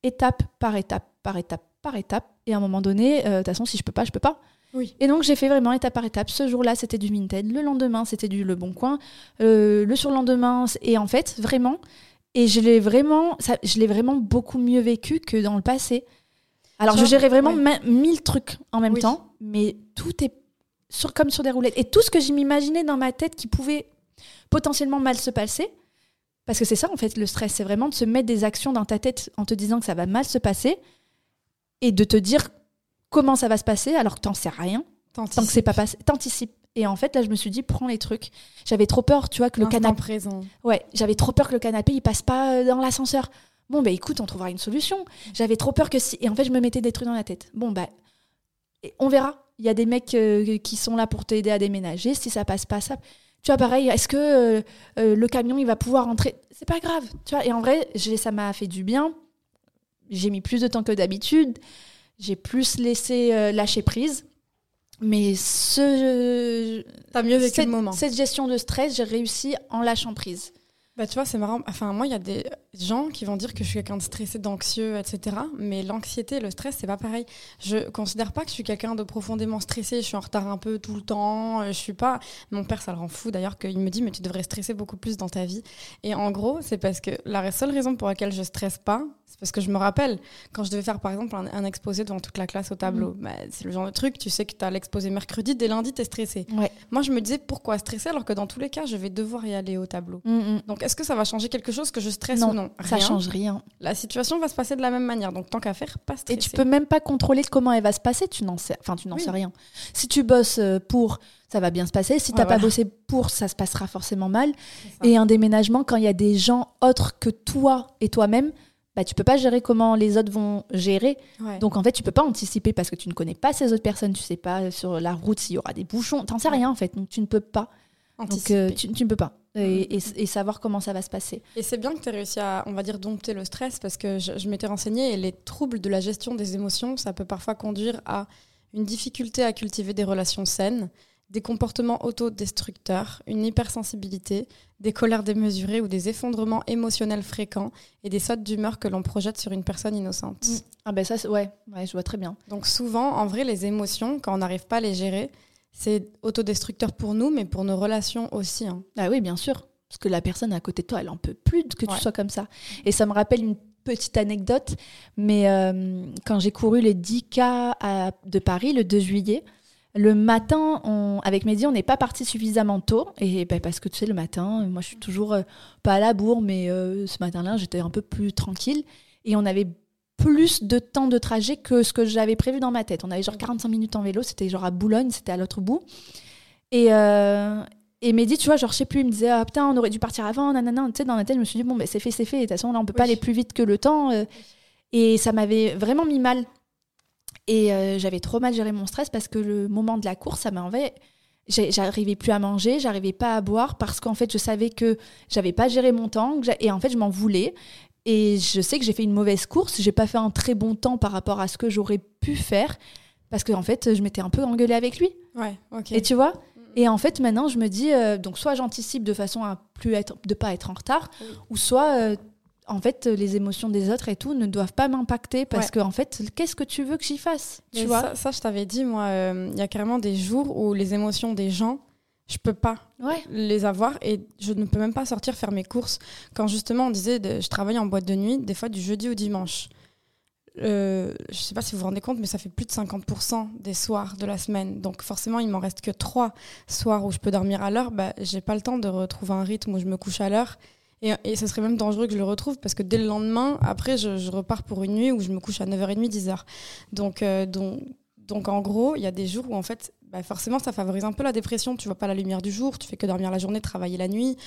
Étape par étape, par étape, par étape. Et à un moment donné, euh, de toute façon si je peux pas, je peux pas. Oui. Et donc j'ai fait vraiment étape par étape. Ce jour-là, c'était du Vinted. Le lendemain, c'était du Le Bon Coin. Euh, le surlendemain, et en fait, vraiment, et je l'ai vraiment, ça, je l'ai vraiment beaucoup mieux vécu que dans le passé. Alors Genre, je gérais vraiment ouais. mille trucs en même Oui. temps, mais tout est sur, comme sur des roulettes. Et tout ce que je m'imaginais dans ma tête qui pouvait potentiellement mal se passer, parce que c'est ça en fait le stress, c'est vraiment de se mettre des actions dans ta tête en te disant que ça va mal se passer et de te dire comment ça va se passer alors que t'en sais rien tant que c'est pas passé. T'anticipes. Et en fait, là, je me suis dit, prends les trucs. J'avais trop peur, tu vois, que le canapé. présent. Ouais, j'avais trop peur que le canapé, il passe pas euh, dans l'ascenseur. Bon, bah écoute, on trouvera une solution. J'avais trop peur que si. Et en fait, je me mettais des trucs dans la tête. Bon, bah, et on verra. Il y a des mecs euh, qui sont là pour t'aider à déménager. Si ça passe pas, ça. Tu vois, pareil, est-ce que euh, euh, le camion, il va pouvoir entrer? C'est pas grave, tu vois. Et en vrai, ça m'a fait du bien. J'ai mis plus de temps que d'habitude. J'ai plus laissé euh, lâcher prise. Mais ce, T'as mieux vécu cette, le moment. cette gestion de stress, j'ai réussi en lâchant prise. Bah, tu vois, c'est marrant. Enfin, moi, il y a des gens qui vont dire que je suis quelqu'un de stressé, d'anxieux, etc. Mais l'anxiété le stress, c'est pas pareil. Je considère pas que je suis quelqu'un de profondément stressé. Je suis en retard un peu tout le temps. euh, Je suis pas. Mon père, ça le rend fou d'ailleurs, qu'il me dit, mais tu devrais stresser beaucoup plus dans ta vie. Et en gros, c'est parce que la seule raison pour laquelle je stresse pas, c'est parce que je me rappelle quand je devais faire, par exemple, un, un exposé devant toute la classe au tableau. Bah, c'est le genre de truc, tu sais que tu as l'exposé mercredi, dès lundi, tu es stressé. Ouais. Moi, je me disais, pourquoi stresser alors que dans tous les cas, je vais devoir y aller au tableau donc, est-ce que ça va changer quelque chose que je stresse Non, ou non? Ça Rien. change rien. La situation va se passer de la même manière. Donc, tant qu'à faire, pas Et stresser. tu peux même pas contrôler comment elle va se passer. Tu n'en sais, enfin, tu n'en Oui. sais rien. Si tu bosses euh, pour, ça va bien se passer. Si Ouais, t'as pas voilà. bossé pour, ça se passera forcément mal. Ça. Et un déménagement, quand il y a des gens autres que toi et toi-même, bah, tu peux pas gérer comment les autres vont gérer. Ouais. Donc en fait, tu peux pas anticiper parce que tu ne connais pas ces autres personnes. Tu sais pas euh, sur la route s'il y aura des bouchons. T'en sais Ouais. rien en fait. Donc tu ne peux pas. Donc Anticiper. euh, tu, tu ne peux pas. Et, et- et savoir comment ça va se passer. Et c'est bien que tu aies réussi à, on va dire, dompter le stress parce que je, je m'étais renseignée et les troubles de la gestion des émotions, ça peut parfois conduire à une difficulté à cultiver des relations saines, des comportements autodestructeurs, une hypersensibilité, des colères démesurées ou des effondrements émotionnels fréquents et des sautes d'humeur que l'on projette sur une personne innocente. Mm. Ah ben ça, ouais, ouais, je vois très bien. Donc souvent, en vrai, les émotions, quand on n'arrive pas à les gérer, c'est autodestructeur pour nous, mais pour nos relations aussi. hein. Ah oui, bien sûr. Parce que la personne à côté de toi, elle en peut plus que tu sois comme ça. Et ça me rappelle une petite anecdote, mais euh, quand j'ai couru les 10K à- de Paris le 2 juillet, le matin, on- avec Mehdi, on n'est pas parti suffisamment tôt. Et ben, parce que tu sais, le matin, moi je suis toujours euh, pas à la bourre, mais euh, ce matin-là, j'étais un peu plus tranquille. Et on avait plus de temps de trajet que ce que j'avais prévu dans ma tête. On avait genre 45 minutes en vélo, c'était genre à Boulogne, c'était à l'autre bout. Et, euh, et Mehdi, tu vois, genre, je sais plus, il me disait, ah putain, on aurait dû partir avant, nanana. Tu sais, dans la tête, je me suis dit, bon, ben, c'est fait, c'est fait. De toute façon, là, on peut pas aller plus vite que le temps. euh. et ça m'avait vraiment mis mal. Et euh, j'avais trop mal géré mon stress parce que le moment de la course, ça m'avait. J'arrivais plus à manger, j'arrivais pas à boire parce qu'en fait, je savais que j'avais pas géré mon temps. Et en fait, je m'en voulais. Et je sais que j'ai fait une mauvaise course. J'ai pas fait un très bon temps par rapport à ce que j'aurais pu faire parce qu'en fait, je m'étais un peu engueulée avec lui. Ouais, ok. Et tu vois? Et en fait, maintenant, je me dis, euh, donc soit j'anticipe de façon à plus être, de pas être en retard, Oui. ou soit, euh, en fait, les émotions des autres et tout ne doivent pas m'impacter parce Ouais. que, en fait, qu'est-ce que tu veux que j'y fasse Tu Mais vois? ça, ça, je t'avais dit, moi, euh, il y a carrément des jours où les émotions des gens, je peux pas Ouais. les avoir et je ne peux même pas sortir faire mes courses. Quand justement on disait, de- je travaillais en boîte de nuit, des fois du jeudi au dimanche. Euh, je sais pas si vous vous rendez compte, mais ça fait plus de 50% des soirs de la semaine. Donc forcément, il m'en reste que trois soirs où je peux dormir à l'heure. Bah, j'ai pas le temps de retrouver un rythme où je me couche à l'heure. Et, ce serait même dangereux que je le retrouve parce que dès le lendemain, après, je, je repars pour une nuit où je me couche à 9h30, 10h. Donc, euh, donc, donc en gros, il y a des jours où en fait, bah, forcément, ça favorise un peu la dépression. Tu vois pas la lumière du jour, tu fais que dormir la journée, travailler la nuit.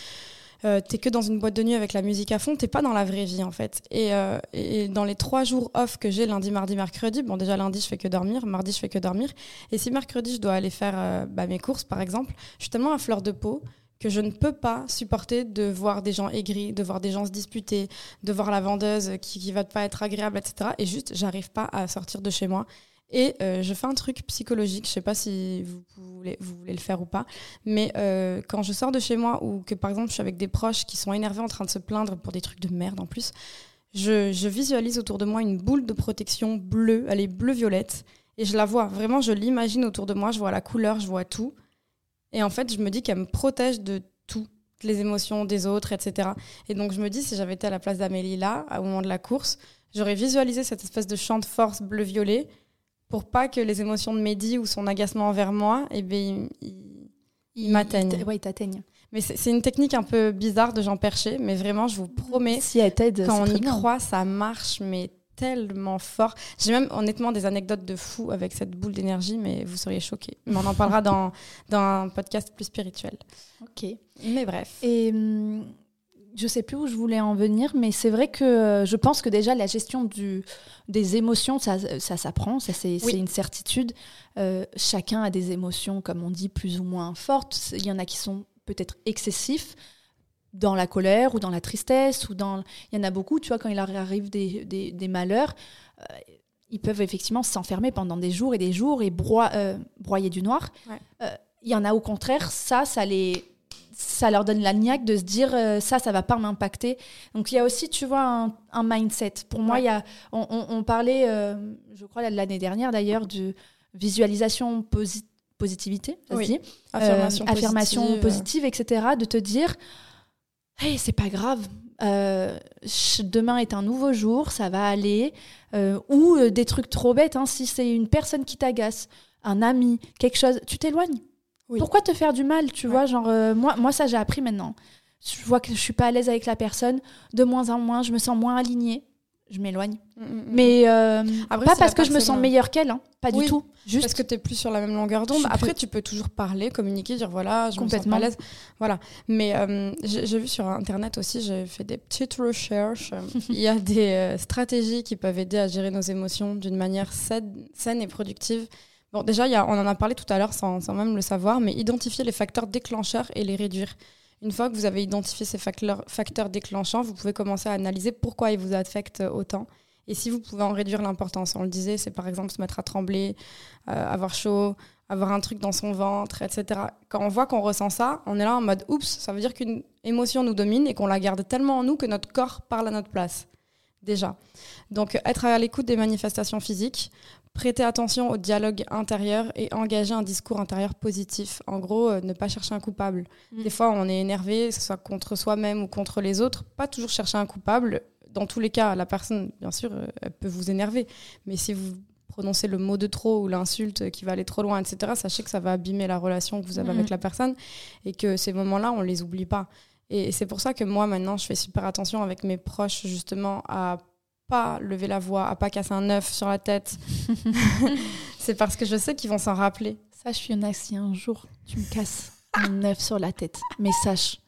Euh, t'es que dans une boîte de nuit avec la musique à fond, t'es pas dans la vraie vie en fait. Et, euh, et dans les trois jours off que j'ai, lundi, mardi, mercredi, bon déjà lundi je fais que dormir, mardi je fais que dormir. Et si mercredi je dois aller faire euh, bah, mes courses par exemple, je suis tellement à fleur de peau que je ne peux pas supporter de voir des gens aigris, de voir des gens se disputer, de voir la vendeuse qui, qui va pas être agréable, etc. Et juste, j'arrive pas à sortir de chez moi. Et euh, je fais un truc psychologique, je sais pas si vous voulez, vous voulez le faire ou pas, mais euh, quand je sors de chez moi ou que par exemple je suis avec des proches qui sont énervés en train de se plaindre pour des trucs de merde en plus, je, je visualise autour de moi une boule de protection bleue, elle est bleu-violette, et je la vois, vraiment je l'imagine autour de moi, je vois la couleur, je vois tout. Et en fait, je me dis qu'elle me protège de tout, les émotions des autres, etc. Et donc je me dis, si j'avais été à la place d'Amélie là, au moment de la course, j'aurais visualisé cette espèce de champ de force bleu-violet pour pas que les émotions de Mehdi ou son agacement envers moi, eh ben, il- il- il m'atteigne. t- Ouais, il t'atteigne. Mais c'est une technique un peu bizarre de Jean Perché, mais vraiment, je vous promets, Si elle quand on y bien. croit, ça marche, mais tellement fort. J'ai même honnêtement des anecdotes de fou avec cette boule d'énergie, mais vous seriez choqués. Mais on en parlera dans, dans un podcast plus spirituel. Ok. Mais bref. Et hum, je sais plus où je voulais en venir, mais c'est vrai que euh, je pense que déjà la gestion du, des émotions, ça, ça s'apprend, ça c'est Oui. une certitude. Euh, chacun a des émotions, comme on dit, plus ou moins fortes. Il y en a qui sont peut-être excessif dans la colère ou dans la tristesse ou dans il y en a beaucoup tu vois quand il leur arrive des, des, des malheurs euh, ils peuvent effectivement s'enfermer pendant des jours et des jours et euh, broyer du noir Ouais. Euh, il y en a au contraire ça ça les ça leur donne la niaque de se dire ça ça va pas m'impacter donc il y a aussi tu vois un, un mindset pour moi il y a on, on- on parlait je crois l'année dernière d'ailleurs de visualisation posi- positivité ça se Oui. dit Affirmation euh, affirmation positive. positive, etc. De te dire, hey, c'est pas grave. euh, demain est un nouveau jour, ça va aller. Euh, ou euh, des trucs trop bêtes, hein, si c'est une personne qui t'agace, un ami, quelque chose, tu t'éloignes. Oui. Pourquoi te faire du mal, tu Ouais. vois Genre, moi, moi, ça, j'ai appris maintenant. Je vois que je suis pas à l'aise avec la personne, de moins en moins, je me sens moins alignée, je m'éloigne. Mm, mm, mm. Mais euh, Après, pas parce que je me sens meilleure qu'elle, hein, pas Oui. du tout. Juste Parce que tu es plus sur la même longueur d'onde. Après, plus- tu peux toujours parler, communiquer, dire voilà, je me sens Complètement. pas à l'aise. Voilà. Mais euh, j'ai vu sur Internet aussi, j'ai fait des petites recherches. (laughs) Il y a des euh, stratégies qui peuvent aider à gérer nos émotions d'une manière saine, saine et productive. Bon, déjà, il y a, on en a parlé tout à l'heure sans, sans même le savoir, mais identifier les facteurs déclencheurs et les réduire. Une fois que vous avez identifié ces facteurs, déclenchants, vous pouvez commencer à analyser pourquoi ils vous affectent autant. Et si vous pouvez en réduire l'importance, on le disait, c'est par exemple se mettre à trembler, euh, avoir chaud, avoir un truc dans son ventre, etc. Quand on voit qu'on ressent ça, on est là en mode oups, ça veut dire qu'une émotion nous domine et qu'on la garde tellement en nous que notre corps parle à notre place. Déjà. Donc être à l'écoute des manifestations physiques, prêter attention au dialogue intérieur et engager un discours intérieur positif. En gros, euh, ne pas chercher un coupable. Mm. Des fois, on est énervé, que ce soit contre soi-même ou contre les autres. Pas toujours chercher un coupable. Dans tous les cas, la personne, bien sûr, euh, elle peut vous énerver. Mais si vous prononcez le mot de trop ou l'insulte qui va aller trop loin, etc., sachez que ça va abîmer la relation que vous avez Mhm. avec la personne et que ces moments-là, on les oublie pas. Et c'est pour ça que moi, maintenant, je fais super attention avec mes proches, justement, à pas lever la voix, à pas casser un œuf sur la tête. (laughs) c'est parce que je sais qu'ils vont s'en rappeler. Sache, Fiona, si un jour tu me casses un œuf sur la tête, mais sache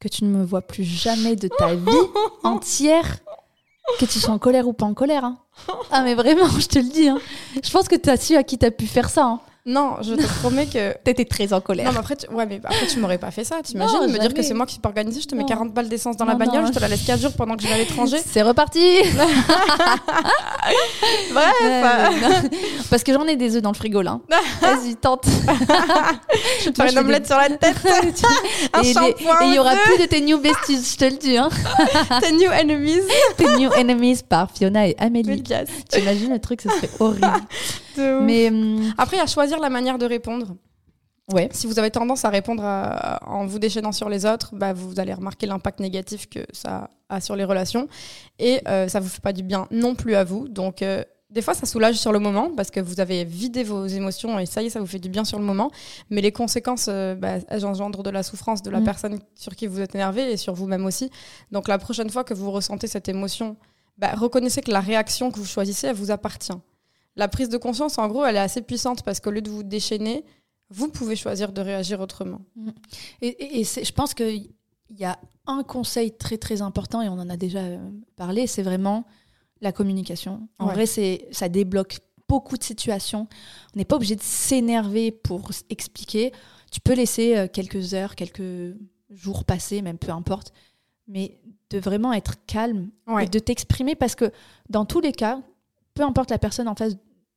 que tu ne me vois plus jamais de ta vie (laughs) entière, que tu sois en colère ou pas en colère. hein. (laughs) Ah, mais vraiment, je te le dis. hein. Je pense que tu as su à qui t'as pu faire ça. hein. Non, je te promets que. (laughs) T'étais très en colère. Non, mais après, tu... ouais, mais après, tu m'aurais pas fait ça. T'imagines me dire que c'est moi qui peux organiser, je te mets Non. 40 balles d'essence dans la bagnole, non. je te la laisse 4 jours pendant que je vais à l'étranger. (laughs) C'est reparti Bref. (laughs) Ouais, Parce que j'en ai des œufs dans le frigo là. Vas-y, tente. Je vais te faire une omelette des- sur la tête. un et il y aura plus de tes new besties, je te le dis. Hein. tes new enemies. tes new enemies par Fiona et Amélie. T'imagines le truc, ce serait horrible. Mais hum, Après, il y a choisir la manière de répondre. ouais. Si vous avez tendance à répondre à- en vous déchaînant sur les autres, bah, vous allez remarquer l'impact négatif que ça a sur les relations. Et euh, ça vous fait pas du bien non plus à vous. Donc, euh, des fois, ça soulage sur le moment parce que vous avez vidé vos émotions et ça y est, ça vous fait du bien sur le moment. Mais les conséquences, euh, bah, elles engendrent de la souffrance de la Mm. personne sur qui vous êtes énervé et sur vous-même aussi. Donc, la prochaine fois que vous ressentez cette émotion, bah, reconnaissez que la réaction que vous choisissez, elle vous appartient. La prise de conscience, en gros, elle est assez puissante parce qu'au lieu de vous déchaîner, vous pouvez choisir de réagir autrement. Et, et- je pense qu'il y a un conseil très très important, et on en a déjà euh, parlé, c'est vraiment la communication. En Ouais. vrai, c'est ça débloque beaucoup de situations. On n'est pas obligé de s'énerver pour expliquer. Tu peux laisser euh, quelques heures, quelques jours passer, même peu importe, mais de vraiment être calme Ouais. et de t'exprimer parce que dans tous les cas, peu importe la personne en face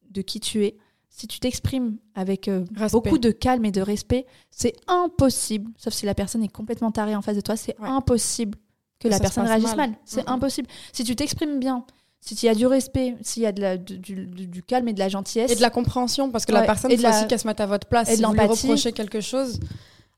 de qui tu es, si tu t'exprimes avec euh, beaucoup de calme et de respect, c'est impossible, sauf si la personne est complètement tarée en face de toi, c'est Ouais. impossible que Que la personne réagisse mal. mal. C'est impossible. Si tu t'exprimes bien, si il y a du respect, s'il y a de la- du, du- du- du calme et de la gentillesse, Et de la compréhension, parce que Ouais, la personne, et il de faut la- aussi qu'elle se mette à votre place. et de si vous lui reprochez quelque chose,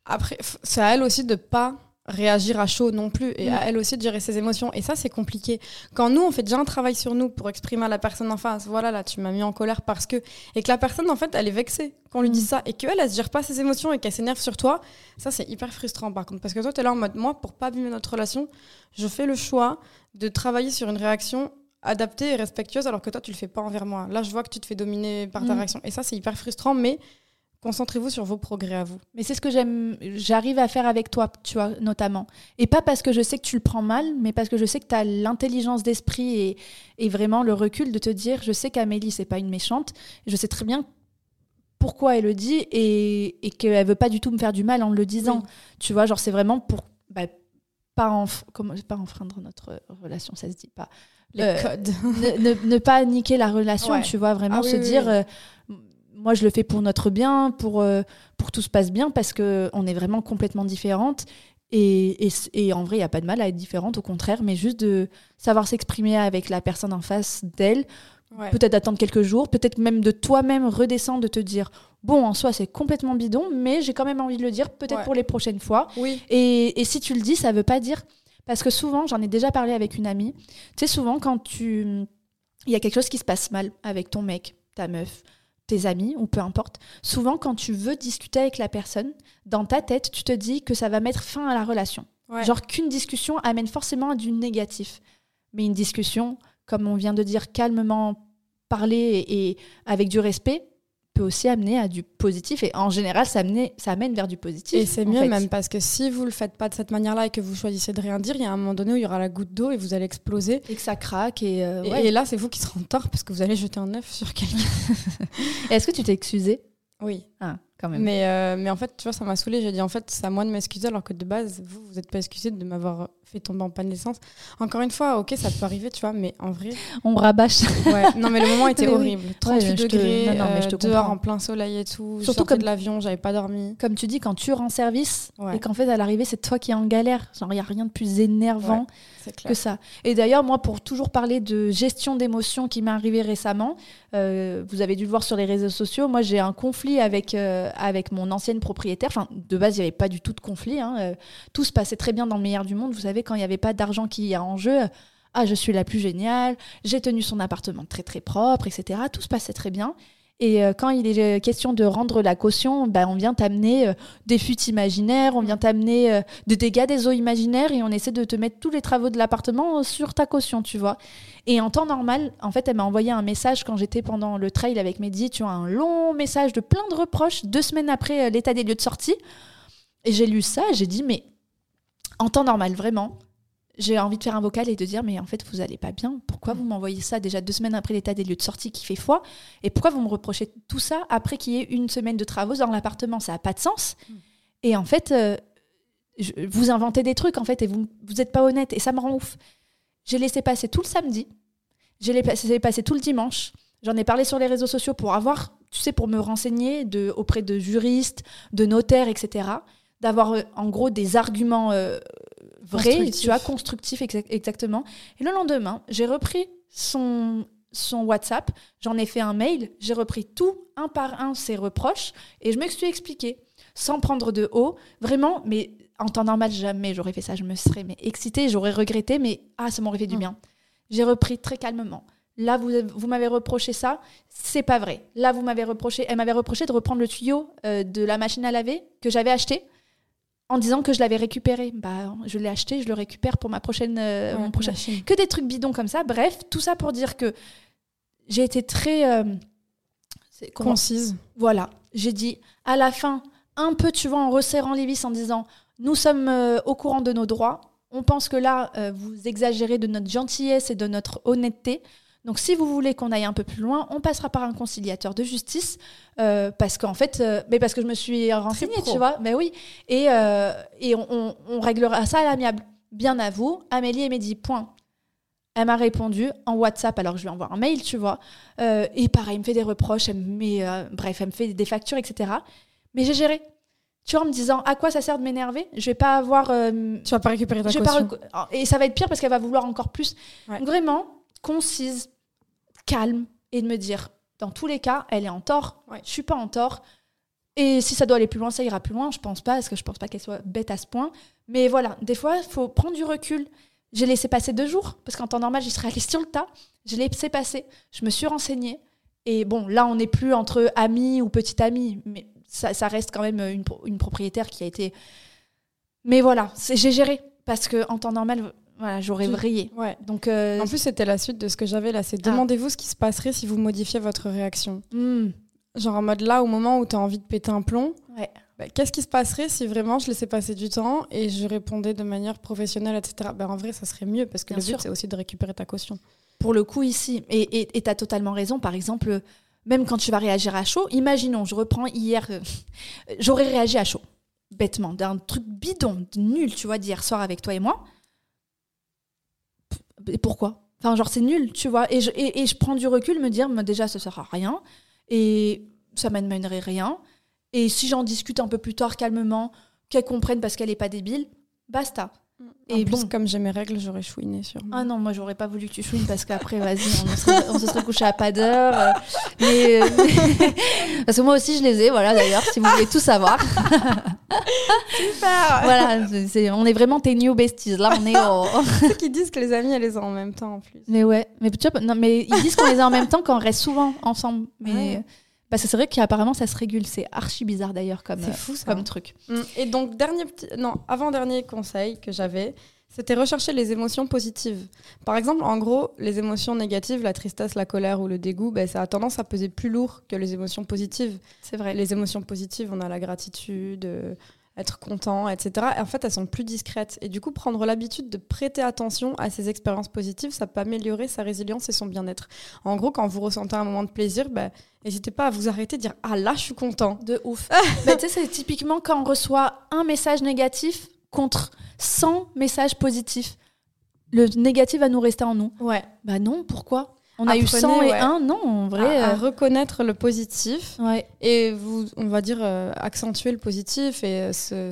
après, c'est à elle aussi de pas réagir à chaud non plus, et Mm. à elle aussi de gérer ses émotions. Et ça, c'est compliqué. Quand nous, on fait déjà un travail sur nous pour exprimer à la personne en face, voilà, là, tu m'as mis en colère parce que... Et que la personne, en fait, elle est vexée qu'on lui Mm. dise ça, et qu'elle, elle se gère pas ses émotions et qu'elle s'énerve sur toi, ça, c'est hyper frustrant, par contre. Parce que toi, tu es là en mode, moi, pour pas abîmer notre relation, je fais le choix de travailler sur une réaction adaptée et respectueuse alors que toi tu le fais pas envers moi. Là je vois que tu te fais dominer par ta Mm. réaction et ça c'est hyper frustrant mais concentrez-vous sur vos progrès à vous. Mais c'est ce que j'aime, j'arrive à faire avec toi, tu vois, notamment. Et pas parce que je sais que tu le prends mal, mais parce que je sais que tu as l'intelligence d'esprit et, et vraiment le recul de te dire, je sais qu'Amélie, c'est pas une méchante. Je sais très bien pourquoi elle le dit et, et qu'elle veut pas du tout me faire du mal en le disant. Tu vois, genre c'est vraiment pour bah, pas, enf comment, pas enfreindre notre relation, ça se dit pas. Les Euh, codes. ne, ne- ne pas niquer la relation, Ouais. tu vois, vraiment Ah se oui, dire, oui. euh, moi je le fais pour notre bien, pour, euh, pour tout se passe bien, parce que on est vraiment complètement différentes. Et, et, et en vrai, il n'y a pas de mal à être différente, au contraire, mais juste de savoir s'exprimer avec la personne en face d'elle, Ouais. peut-être attendre quelques jours, peut-être même de toi-même redescendre, de te dire, bon, en soi, c'est complètement bidon, mais j'ai quand même envie de le dire, peut-être Ouais. pour les prochaines fois. Oui. Et, et si tu le dis, ça veut pas dire. Parce que souvent, j'en ai déjà parlé avec une amie. Tu sais, souvent, quand tu. Il y a quelque chose qui se passe mal avec ton mec, ta meuf, tes amis, ou peu importe. Souvent, quand tu veux discuter avec la personne, dans ta tête, tu te dis que ça va mettre fin à la relation. Ouais. Genre qu'une discussion amène forcément à du négatif. Mais une discussion, comme on vient de dire, calmement parler et, et avec du respect, peut aussi amener à du positif. Et en général, ça, amener- ça amène vers du positif. Et c'est mieux fait. même parce que si vous le faites pas de cette manière-là et que vous choisissez de rien dire, il y a un moment donné où il y aura la goutte d'eau et vous allez exploser. Et que ça craque. Et, euh, Et- ouais. Et, là, c'est vous qui serez en tort parce que vous allez jeter un œuf sur quelqu'un. (laughs) Est-ce que tu t'es excusé Oui. Ah, quand même. Mais, euh, mais en fait, tu vois, ça m'a saoulée. J'ai dit, en fait, c'est à moi de m'excuser alors que de base, vous, vous n'êtes pas excusé de m'avoir fait tomber en panne d'essence. Encore une fois, ok, ça peut arriver, tu vois, mais en vrai, On rabâche. ouais. Non, mais le moment était (laughs) horrible. 38 je te- degrés, non, non, mais je euh, te dehors comprends. en plein soleil et tout. Surtout comme- de l'avion, j'avais pas dormi. Comme tu dis, quand tu rends service Ouais. et qu'en fait, à l'arrivée, c'est toi qui es en galère. Genre, il n'y a rien de plus énervant que ça. Et d'ailleurs, moi, pour toujours parler de gestion d'émotions qui m'est arrivé récemment, euh, vous avez dû le voir sur les réseaux sociaux, moi, j'ai un conflit avec, euh, avec mon ancienne propriétaire. Enfin, de base, il n'y avait pas du tout de conflit. hein. Tout se passait très bien dans le meilleur du monde. Vous savez, quand il n'y avait pas d'argent qui est en jeu, ah, je suis la plus géniale, j'ai tenu son appartement très, très propre, etc. Tout se passait très bien. Et euh, quand il est euh, question de rendre la caution, bah, on vient t'amener euh, des fuites imaginaires, on vient t'amener des dégâts des eaux imaginaires et on essaie de te mettre tous les travaux de l'appartement sur ta caution, tu vois. Et en temps normal, en fait, elle m'a envoyé un message quand j'étais pendant le trail avec Mehdi, tu vois, un long message de plein de reproches, deux semaines après l'état des lieux de sortie. Et j'ai lu ça, j'ai dit, mais en temps normal, vraiment, j'ai envie de faire un vocal et de dire, mais en fait, vous allez pas bien. Pourquoi vous m'envoyez ça déjà deux semaines après l'état des lieux de sortie qui fait foi Et pourquoi vous me reprochez tout ça après qu'il y ait une semaine de travaux dans l'appartement? Ça n'a pas de sens. Et en fait, euh, je- vous inventez des trucs, en fait, et vous vous n'êtes pas honnête. Et ça me rend ouf. J'ai laissé passer tout le samedi. J'ai laissé passer tout le dimanche. J'en ai parlé sur les réseaux sociaux pour avoir, tu sais, pour me renseigner de, auprès de juristes, de notaires, etc. D'avoir euh, en gros des arguments euh, vrais, Constructifs. tu vois, constructifs exa- exactement. Et le lendemain, j'ai repris son, son WhatsApp, j'en ai fait un mail, j'ai repris tout un par un ses reproches et je me suis expliqué sans prendre de haut, vraiment, mais en temps normal, jamais j'aurais fait ça, je me serais mais excitée, j'aurais regretté, mais ah, ça m'aurait fait du Mm. bien. J'ai repris très calmement. Là, vous, vous m'avez reproché ça, c'est pas vrai. Là, vous m'avez reproché, elle m'avait reproché de reprendre le tuyau euh, de la machine à laver que j'avais acheté en disant que je l'avais récupéré. Bah, je l'ai acheté, je le récupère pour ma prochaine, euh, Ouais, mon prochain. Que des trucs bidons comme ça. Bref, tout ça pour dire que j'ai été très. euh, Concise. voilà, j'ai dit à la fin, un peu, tu vois, en resserrant les vis, en disant nous sommes euh, au courant de nos droits. On pense que là, vous exagérez de notre gentillesse et de notre honnêteté. Donc, si vous voulez qu'on aille un peu plus loin, on passera par un conciliateur de justice, euh, parce qu'en fait, euh, mais parce que je me suis renseignée, tu vois, mais oui, et, euh, et on, on- on réglera ça à l'amiable. Bien à vous, Amélie et Mehdi, point. Elle m'a répondu en WhatsApp, alors que je lui envoie un mail, tu vois. Et pareil, elle me fait des reproches, elle me bref, elle me fait des factures, etc. Mais j'ai géré. Tu vois, en me disant, à quoi ça sert de m'énerver? Je vais pas avoir. euh, Tu vas pas récupérer ta je vais pas reco- Et ça va être pire parce qu'elle va vouloir encore plus. Ouais. Vraiment, concise, calme, et de me dire, dans tous les cas, elle est en tort. Ouais. Je suis pas en tort. Et si ça doit aller plus loin, ça ira plus loin. Je pense pas, parce que je pense pas qu'elle soit bête à ce point. Mais voilà, des fois, il faut prendre du recul. J'ai laissé passer deux jours, parce qu'en temps normal, j'y serais allée sur le tas. Je l'ai laissé passer. Je me suis renseignée. Et bon, là, on n'est plus entre amis ou petite amie, mais ça, ça reste quand même une, une propriétaire qui a été. Mais voilà, j'ai géré, parce qu'en temps normal, voilà, j'aurais vrillé. Ouais. Donc, euh, En plus, c'était la suite de ce que j'avais là. C'est Ah. demandez-vous ce qui se passerait si vous modifiez votre réaction. hmm, Genre en mode là, au moment où tu as envie de péter un plomb, ouais. bah, qu'est-ce qui se passerait si vraiment je laissais passer du temps et je répondais de manière professionnelle, etc. Bah, en vrai, ça serait mieux parce que Bien le but, c'est aussi de récupérer ta caution. pour le coup ici. Et tu as totalement raison. Par exemple, même quand tu vas réagir à chaud, imaginons, je reprends hier, euh, j'aurais réagi à chaud, bêtement, d'un truc bidon, nul, tu vois, d'hier soir avec toi et moi. P- pourquoi? Enfin, genre, c'est nul, tu vois. Et je, et, et je prends du recul, me dire, mais déjà, ça sert à rien. Et ça m'amènerait rien. Et si j'en discute un peu plus tard, calmement, qu'elle comprenne parce qu'elle est pas débile, basta. Et Et plus, bon. comme j'ai mes règles, j'aurais chouiné sûrement. Ah non, moi j'aurais pas voulu que tu chouines parce qu'après, vas-y, on, se serait- on se serait couché à pas d'heure. euh, mais, (laughs) parce que moi aussi je les ai, voilà d'ailleurs, si vous voulez tout savoir. (laughs) Super voilà, on est vraiment tes new besties. Là, on est au. (laughs) Ceux qui disent que les amis, elles les ont en même temps en plus. mais ouais, mais tu vois, non, mais ils disent qu'on les a en même temps quand on reste souvent ensemble. Mais Ouais. Parce que c'est vrai qu'apparemment ça se régule. C'est archi bizarre d'ailleurs comme, euh, fou ça. comme truc. Mm. Et donc, dernier petit... non, avant-dernier conseil que j'avais, c'était rechercher les émotions positives. Par exemple, en gros, les émotions négatives, la tristesse, la colère ou le dégoût, ben, ça a tendance à peser plus lourd que les émotions positives. C'est vrai. Les émotions positives, on a la gratitude, euh, être content, etc. Et en fait, elles sont plus discrètes. Et du coup, prendre l'habitude de prêter attention à ces expériences positives, ça peut améliorer sa résilience et son bien-être. En gros, quand vous ressentez un moment de plaisir, ben, n'hésitez pas à vous arrêter, dire Ah là, je suis content. De ouf. Mais (laughs) tu sais, c'est typiquement quand on reçoit un message négatif contre 100 messages positifs. Le négatif va nous rester en nous. Ouais. Bah non, pourquoi? On a eu Apprenez, 100 et ouais. 1, non, en vrai. à, à euh, reconnaître le positif ouais. et vous, on va dire, euh, accentuer le positif et euh, se-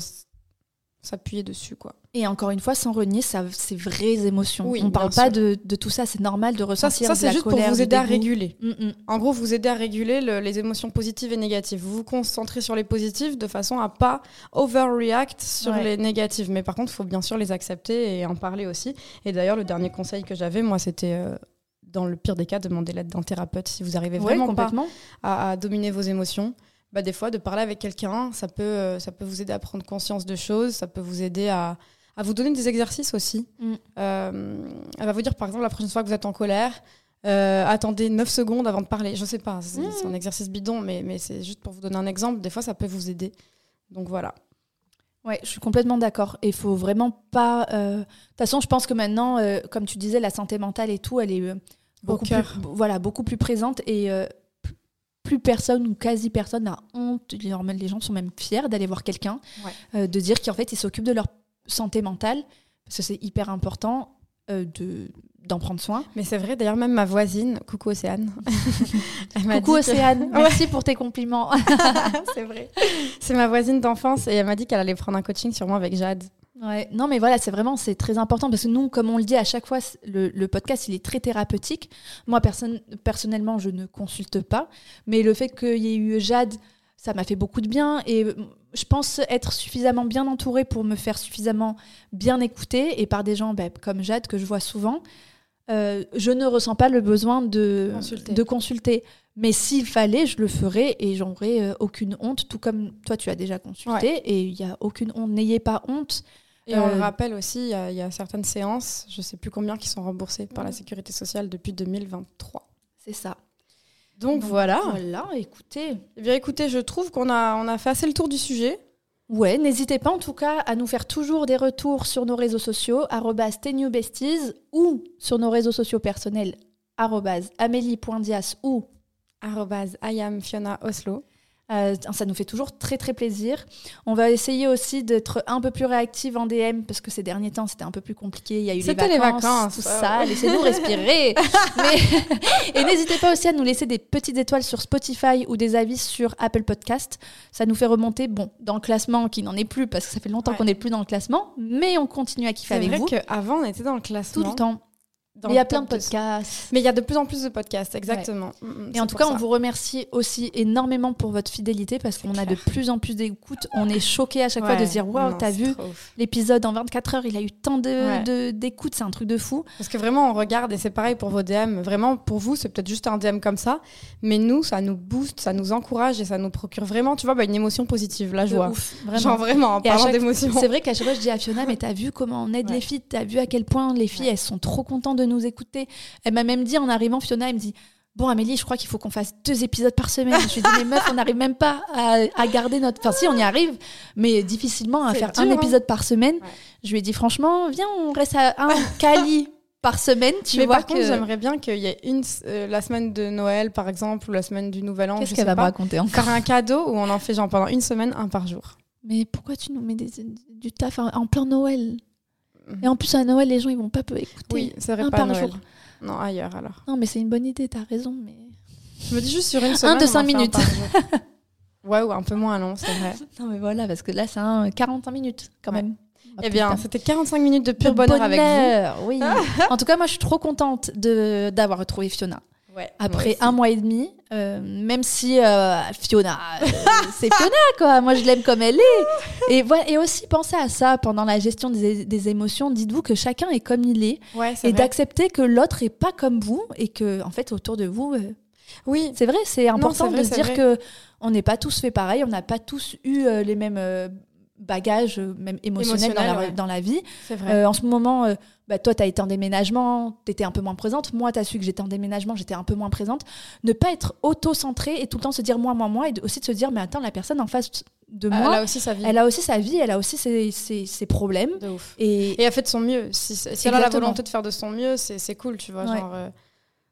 s'appuyer dessus, quoi. Et encore une fois, sans renier ça, ces vraies émotions. Oui, on parle pas de, de tout ça, c'est normal de Ça, ressentir ça de c'est la juste pour vous aider à réguler. Mm, mm. En gros, vous aider à réguler le- les émotions positives et négatives. Vous vous concentrez sur les positives de façon à pas overreact sur Ouais. les négatives. Mais par contre, il faut bien sûr les accepter et en parler aussi. Et d'ailleurs, le dernier conseil que j'avais, moi, c'était euh, dans le pire des cas, demander l'aide d'un thérapeute si vous arrivez Ouais, vraiment pas à, à dominer vos émotions. Bah, des fois, de parler avec quelqu'un, ça peut, euh, ça peut vous aider à prendre conscience de choses, ça peut vous aider à, à vous donner des exercices aussi. Mm. Euh, elle va vous dire, par exemple, la prochaine fois que vous êtes en colère, euh, attendez 9 secondes avant de parler. Je sais pas, c'est Mm. c'est un exercice bidon, mais, mais c'est juste pour vous donner un exemple. Des fois, ça peut vous aider. Donc voilà. Ouais, je suis complètement d'accord. Et il faut vraiment pas. euh, De toute façon, je pense que maintenant, euh, comme tu disais, la santé mentale et tout, elle est euh, beaucoup, plus, voilà, beaucoup plus présente et plus personne ou quasi personne n'a honte. Les gens sont même fiers d'aller voir quelqu'un, Ouais. de dire qu'en fait, ils s'occupent de leur santé mentale parce que c'est hyper important de d'en prendre soin. Mais c'est vrai, d'ailleurs, même ma voisine, coucou Océane, (laughs) Coucou que- Océane, merci pour tes compliments. (laughs) c'est vrai. C'est ma voisine d'enfance et elle m'a dit qu'elle allait prendre un coaching sur moi avec Jade. Ouais, non, mais voilà, c'est vraiment c'est très important parce que nous, comme on le dit à chaque fois, le, le podcast il est très thérapeutique. Moi, personne, personnellement, je ne consulte pas, mais le fait qu'il y ait eu Jade, ça m'a fait beaucoup de bien et je pense être suffisamment bien entourée pour me faire suffisamment bien écouter et par des gens ben, comme Jade que je vois souvent. Euh, je ne ressens pas le besoin de Consulter. de consulter. Mais s'il fallait, je le ferais et j'aurais euh, aucune honte, tout comme toi tu as déjà consulté et il y a aucune honte. N'ayez pas honte. Et on Euh, le rappelle aussi, il y, a- il y a certaines séances, je sais plus combien, qui sont remboursées par la sécurité sociale depuis 2023. C'est ça. Donc voilà. Voilà, écoutez. Eh bien écoutez, je trouve qu'on a, on a fait assez le tour du sujet. Ouais, n'hésitez pas en tout cas à nous faire toujours des retours sur nos réseaux sociaux, arrobas tnewbesties, ou sur nos réseaux sociaux personnels, amélie.dias ou Arrobase I am Fiona Oslo. Euh, ça nous fait toujours très très plaisir. On va essayer aussi d'être un peu plus réactive en DM parce que ces derniers temps c'était un peu plus compliqué. Il y a eu les C'était les vacances, vacances, tout ça. ouais. Laissez-nous respirer. (laughs) Mais- Et n'hésitez pas aussi à nous laisser des petites étoiles sur Spotify ou des avis sur Apple Podcast. Ça nous fait remonter, bon, dans le classement qui n'en est plus parce que ça fait longtemps Ouais. qu'on n'est plus dans le classement, mais on continue à kiffer C'est avec vrai vous qu'avant, on était dans le tout classement. le temps. Il y a le plein de top 200. podcasts. Mais il y a de plus en plus de podcasts, exactement. Mm, mm, Et en tout cas, on vous remercie aussi énormément pour votre fidélité parce qu'on a de plus en plus d'écoutes. On est choqués à chaque fois de Ouais, se dire Waouh, t'as vu l'épisode en 24 heures, il a eu tant de- Ouais. de- d'écoutes, c'est un truc de fou. Parce que vraiment, on regarde et c'est pareil pour vos DM. Vraiment, pour vous, c'est peut-être juste un DM comme ça. Mais nous, ça nous booste, ça nous encourage et ça nous procure vraiment, tu vois, bah, une émotion positive, la joie. ouf, vraiment. Genre vraiment, en Et parlant chaque- d'émotion. C'est vrai qu'à chaque fois, je dis à Fiona, mais t'as vu comment on aide Ouais. les filles T'as vu à quel point les filles, elles sont trop contentes de nous écouter Elle m'a même dit en arrivant, Fiona, elle me dit Bon, Amélie, je crois qu'il faut qu'on fasse deux épisodes par semaine. Je lui ai dit, mais meuf, on n'arrive même pas à, à garder notre. Enfin, si, on y arrive, mais difficilement à faire dur, un hein. épisode par semaine. Ouais. Je lui ai dit, franchement, viens, on reste à un (laughs) Cali par semaine, tu mais vois par contre, que- j'aimerais bien qu'il y ait une euh, la semaine de Noël, par exemple, ou la semaine du Nouvel An. Qu'est-ce qu'elle va me raconter encore Faire un cadeau où on en fait genre pendant une semaine, un par jour. Mais pourquoi tu nous mets des- du taf en plein Noël? Et en plus, à Noël, les gens, ils vont pas peu écouter. Oui, c'est vrai un pas par Noël. jour. Non, ailleurs alors. Non, mais c'est une bonne idée, t'as raison. Mais... Je me dis juste sur une semaine. de un minutes. par jour. (laughs) ouais, ou un peu moins long, c'est vrai. (laughs) Non, mais voilà, parce que là, c'est un 45 minutes quand Ouais. même. Eh bien, c'était 45 minutes de pur De bonheur, avec vous. bonheur, Oui. (laughs) en tout cas, moi, je suis trop contente de d'avoir retrouvé Fiona. Ouais, Après un mois et demi, euh, même si euh, Fiona, euh, c'est Fiona, quoi. Moi, je l'aime comme elle est. Et, voilà, et aussi, pensez à ça pendant la gestion des, des émotions. Dites-vous que chacun est comme il est Ouais, c'est et d'accepter que l'autre est pas comme vous et que, en fait, autour de vous, Oui, c'est vrai, c'est important vrai, de se dire vrai. que on n'est pas tous fait pareil, on n'a pas tous eu euh, les mêmes euh, bagages, euh, même émotionnels dans, la, ouais. dans la vie. vrai. Euh, en ce moment, euh, bah, toi, tu as été en déménagement, tu étais un peu moins présente. Moi, tu as su que j'étais en déménagement, j'étais un peu moins présente. Ne pas être auto-centré et tout le temps se dire moi, moi, moi, et aussi de se dire, mais attends, la personne en face de Ah, moi, elle a aussi sa vie. elle a aussi sa vie, elle a aussi ses, ses- ses problèmes. De ouf. Et, Et elle fait de son mieux. Si, si elle a la volonté de faire de son mieux, c'est cool, tu vois. Ouais. Genre, euh,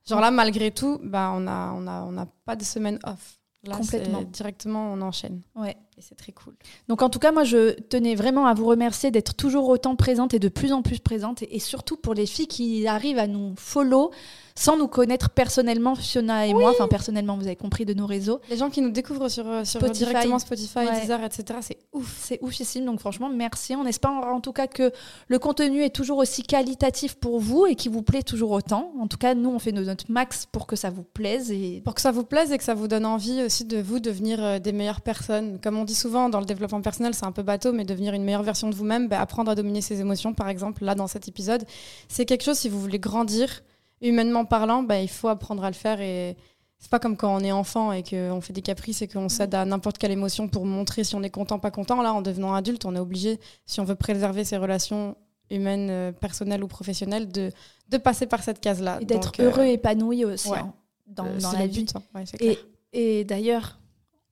genre là, malgré tout, bah, on n'a on a, on a pas de semaine off. Là, Complètement. directement, on enchaîne. ouais. Et c'est très cool. Donc en tout cas, moi, je tenais vraiment à vous remercier d'être toujours autant présente et de plus en plus présente. Et, surtout pour les filles qui arrivent à nous follow sans nous connaître personnellement, Fiona et moi. Enfin, personnellement, vous avez compris de nos réseaux. Les gens qui nous découvrent sur, euh, sur Spotify. directement Spotify, Ouais. Deezer, etc., c'est ouf. C'est oufissime, donc franchement, merci. On espère en tout cas que le contenu est toujours aussi qualitatif pour vous et qui vous plaît toujours autant. En tout cas, nous, on fait notre max pour que ça vous plaise. Et Pour que ça vous plaise et que ça vous donne envie aussi de vous devenir euh, des meilleures personnes. Comme on dit souvent dans le développement personnel, c'est un peu bateau, mais devenir une meilleure version de vous-même, bah, apprendre à dominer ses émotions, par exemple, là dans cet épisode, c'est quelque chose, si vous voulez grandir, humainement parlant, bah, il faut apprendre à le faire et c'est pas comme quand on est enfant et qu'on fait des caprices et qu'on cède à n'importe quelle émotion pour montrer si on est content, pas content. Là, en devenant adulte, on est obligé, si on veut préserver ses relations humaines, euh, personnelles ou professionnelles, de, de passer par cette case-là. et d'être euh, heureux, épanoui aussi ouais. hein, dans, euh, dans la vie. but, hein. Ouais, c'est clair. Et, et d'ailleurs,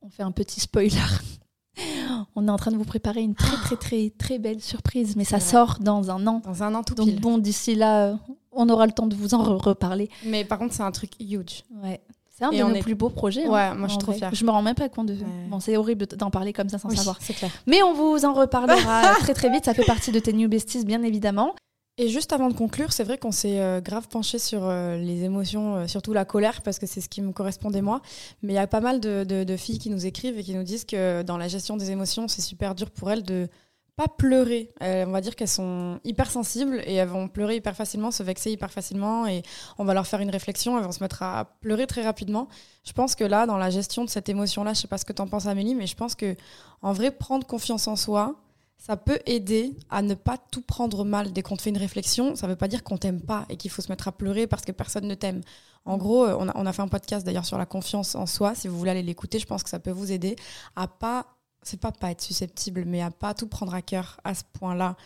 on fait un petit spoiler. (gasps) On est en train de vous préparer une très très très très belle surprise, mais ça sort dans un an. Dans un an tout Donc pile. bon, d'ici là, euh, on aura le temps de vous en re- reparler. Mais par contre, c'est un truc huge. Ouais. C'est un Et de nos est- plus beaux projets. hein, Ouais, moi, je suis trop vrai. fière. Je me rends même pas compte de. Ouais. Bon, c'est horrible d'en parler comme ça sans Oui, savoir. c'est clair. Mais on vous en reparlera (laughs) très très vite. Ça fait partie de tes New Besties, bien évidemment. Et juste avant de conclure, c'est vrai qu'on s'est euh, grave penché sur euh, les émotions, euh, surtout la colère, parce que c'est ce qui me correspondait moi. Mais il y a pas mal de, filles qui nous écrivent et qui nous disent que dans la gestion des émotions, c'est super dur pour elles de pas pleurer. On va dire qu'elles sont hyper sensibles et elles vont pleurer hyper facilement, se vexer hyper facilement et on va leur faire une réflexion, elles vont se mettre à pleurer très rapidement. Je pense que là, dans la gestion de cette émotion-là, je sais pas ce que t'en penses Amélie, mais je pense que en vrai, prendre confiance en soi, ça peut aider à ne pas tout prendre mal dès qu'on te fait une réflexion. Ça veut pas dire qu'on t'aime pas et qu'il faut se mettre à pleurer parce que personne ne t'aime. En gros, euh, on a, on a fait un podcast d'ailleurs sur la confiance en soi. Si vous voulez aller l'écouter, je pense que ça peut vous aider à pas, c'est pas pas être susceptible, mais à pas tout prendre à cœur à ce point-là.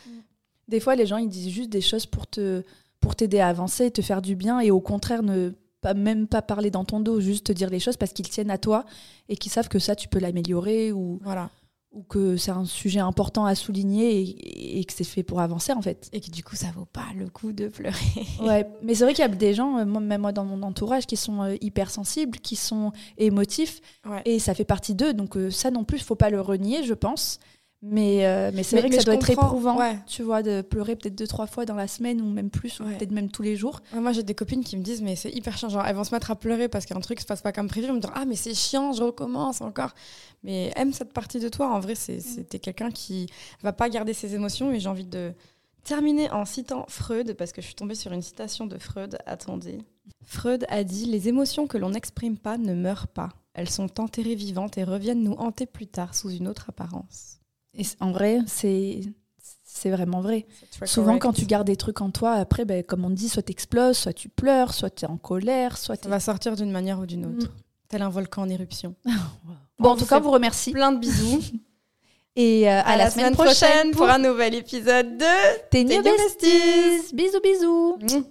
Des fois, les gens ils disent juste des choses pour te pour t'aider à avancer, te faire du bien, et au contraire ne pas même pas parler dans ton dos, juste te dire les choses parce qu'ils tiennent à toi et qu'ils savent que ça tu peux l'améliorer ou Voilà. Ou que c'est un sujet important à souligner et, et que c'est fait pour avancer en fait. Et que du coup, ça vaut pas le coup de pleurer. (laughs) Ouais, mais c'est vrai qu'il y a des gens, euh, moi- même moi dans mon entourage, qui sont euh, hypersensibles, qui sont émotifs, Ouais. et ça fait partie d'eux. Donc euh, ça non plus, il faut pas le renier, je pense. Mais, euh, mais c'est vrai que ça doit être éprouvant, ouais. tu vois, de pleurer peut-être deux, trois fois dans la semaine, ou même plus, ou peut-être même tous les jours. Ouais, Moi, j'ai des copines qui me disent, mais c'est hyper chiant. Genre, elles vont se mettre à pleurer parce qu'un truc se passe pas comme prévu. Elles me dire, ah, mais c'est chiant, je recommence encore. Mais aime cette partie de toi. En vrai, c'est- c'était quelqu'un qui va pas garder ses émotions. Et j'ai envie de terminer en citant Freud, parce que je suis tombée sur une citation de Freud. Attendez. Freud a dit Les émotions que l'on n'exprime pas ne meurent pas. Elles sont enterrées vivantes et reviennent nous hanter plus tard sous une autre apparence. Et en vrai, c'est c'est vraiment vrai. Souvent, correct. quand tu gardes des trucs en toi, après, ben, comme on dit, soit t'exploses, soit tu pleures, soit tu es en colère, soit Ça tu va sortir d'une manière ou d'une autre. Tel un volcan en éruption. (laughs) Bon, On en tout cas, vous remercie. Plein de bisous. (laughs) Et euh, à, la, semaine, prochaine, pour un nouvel épisode de tes Besties. Bisous, bisous.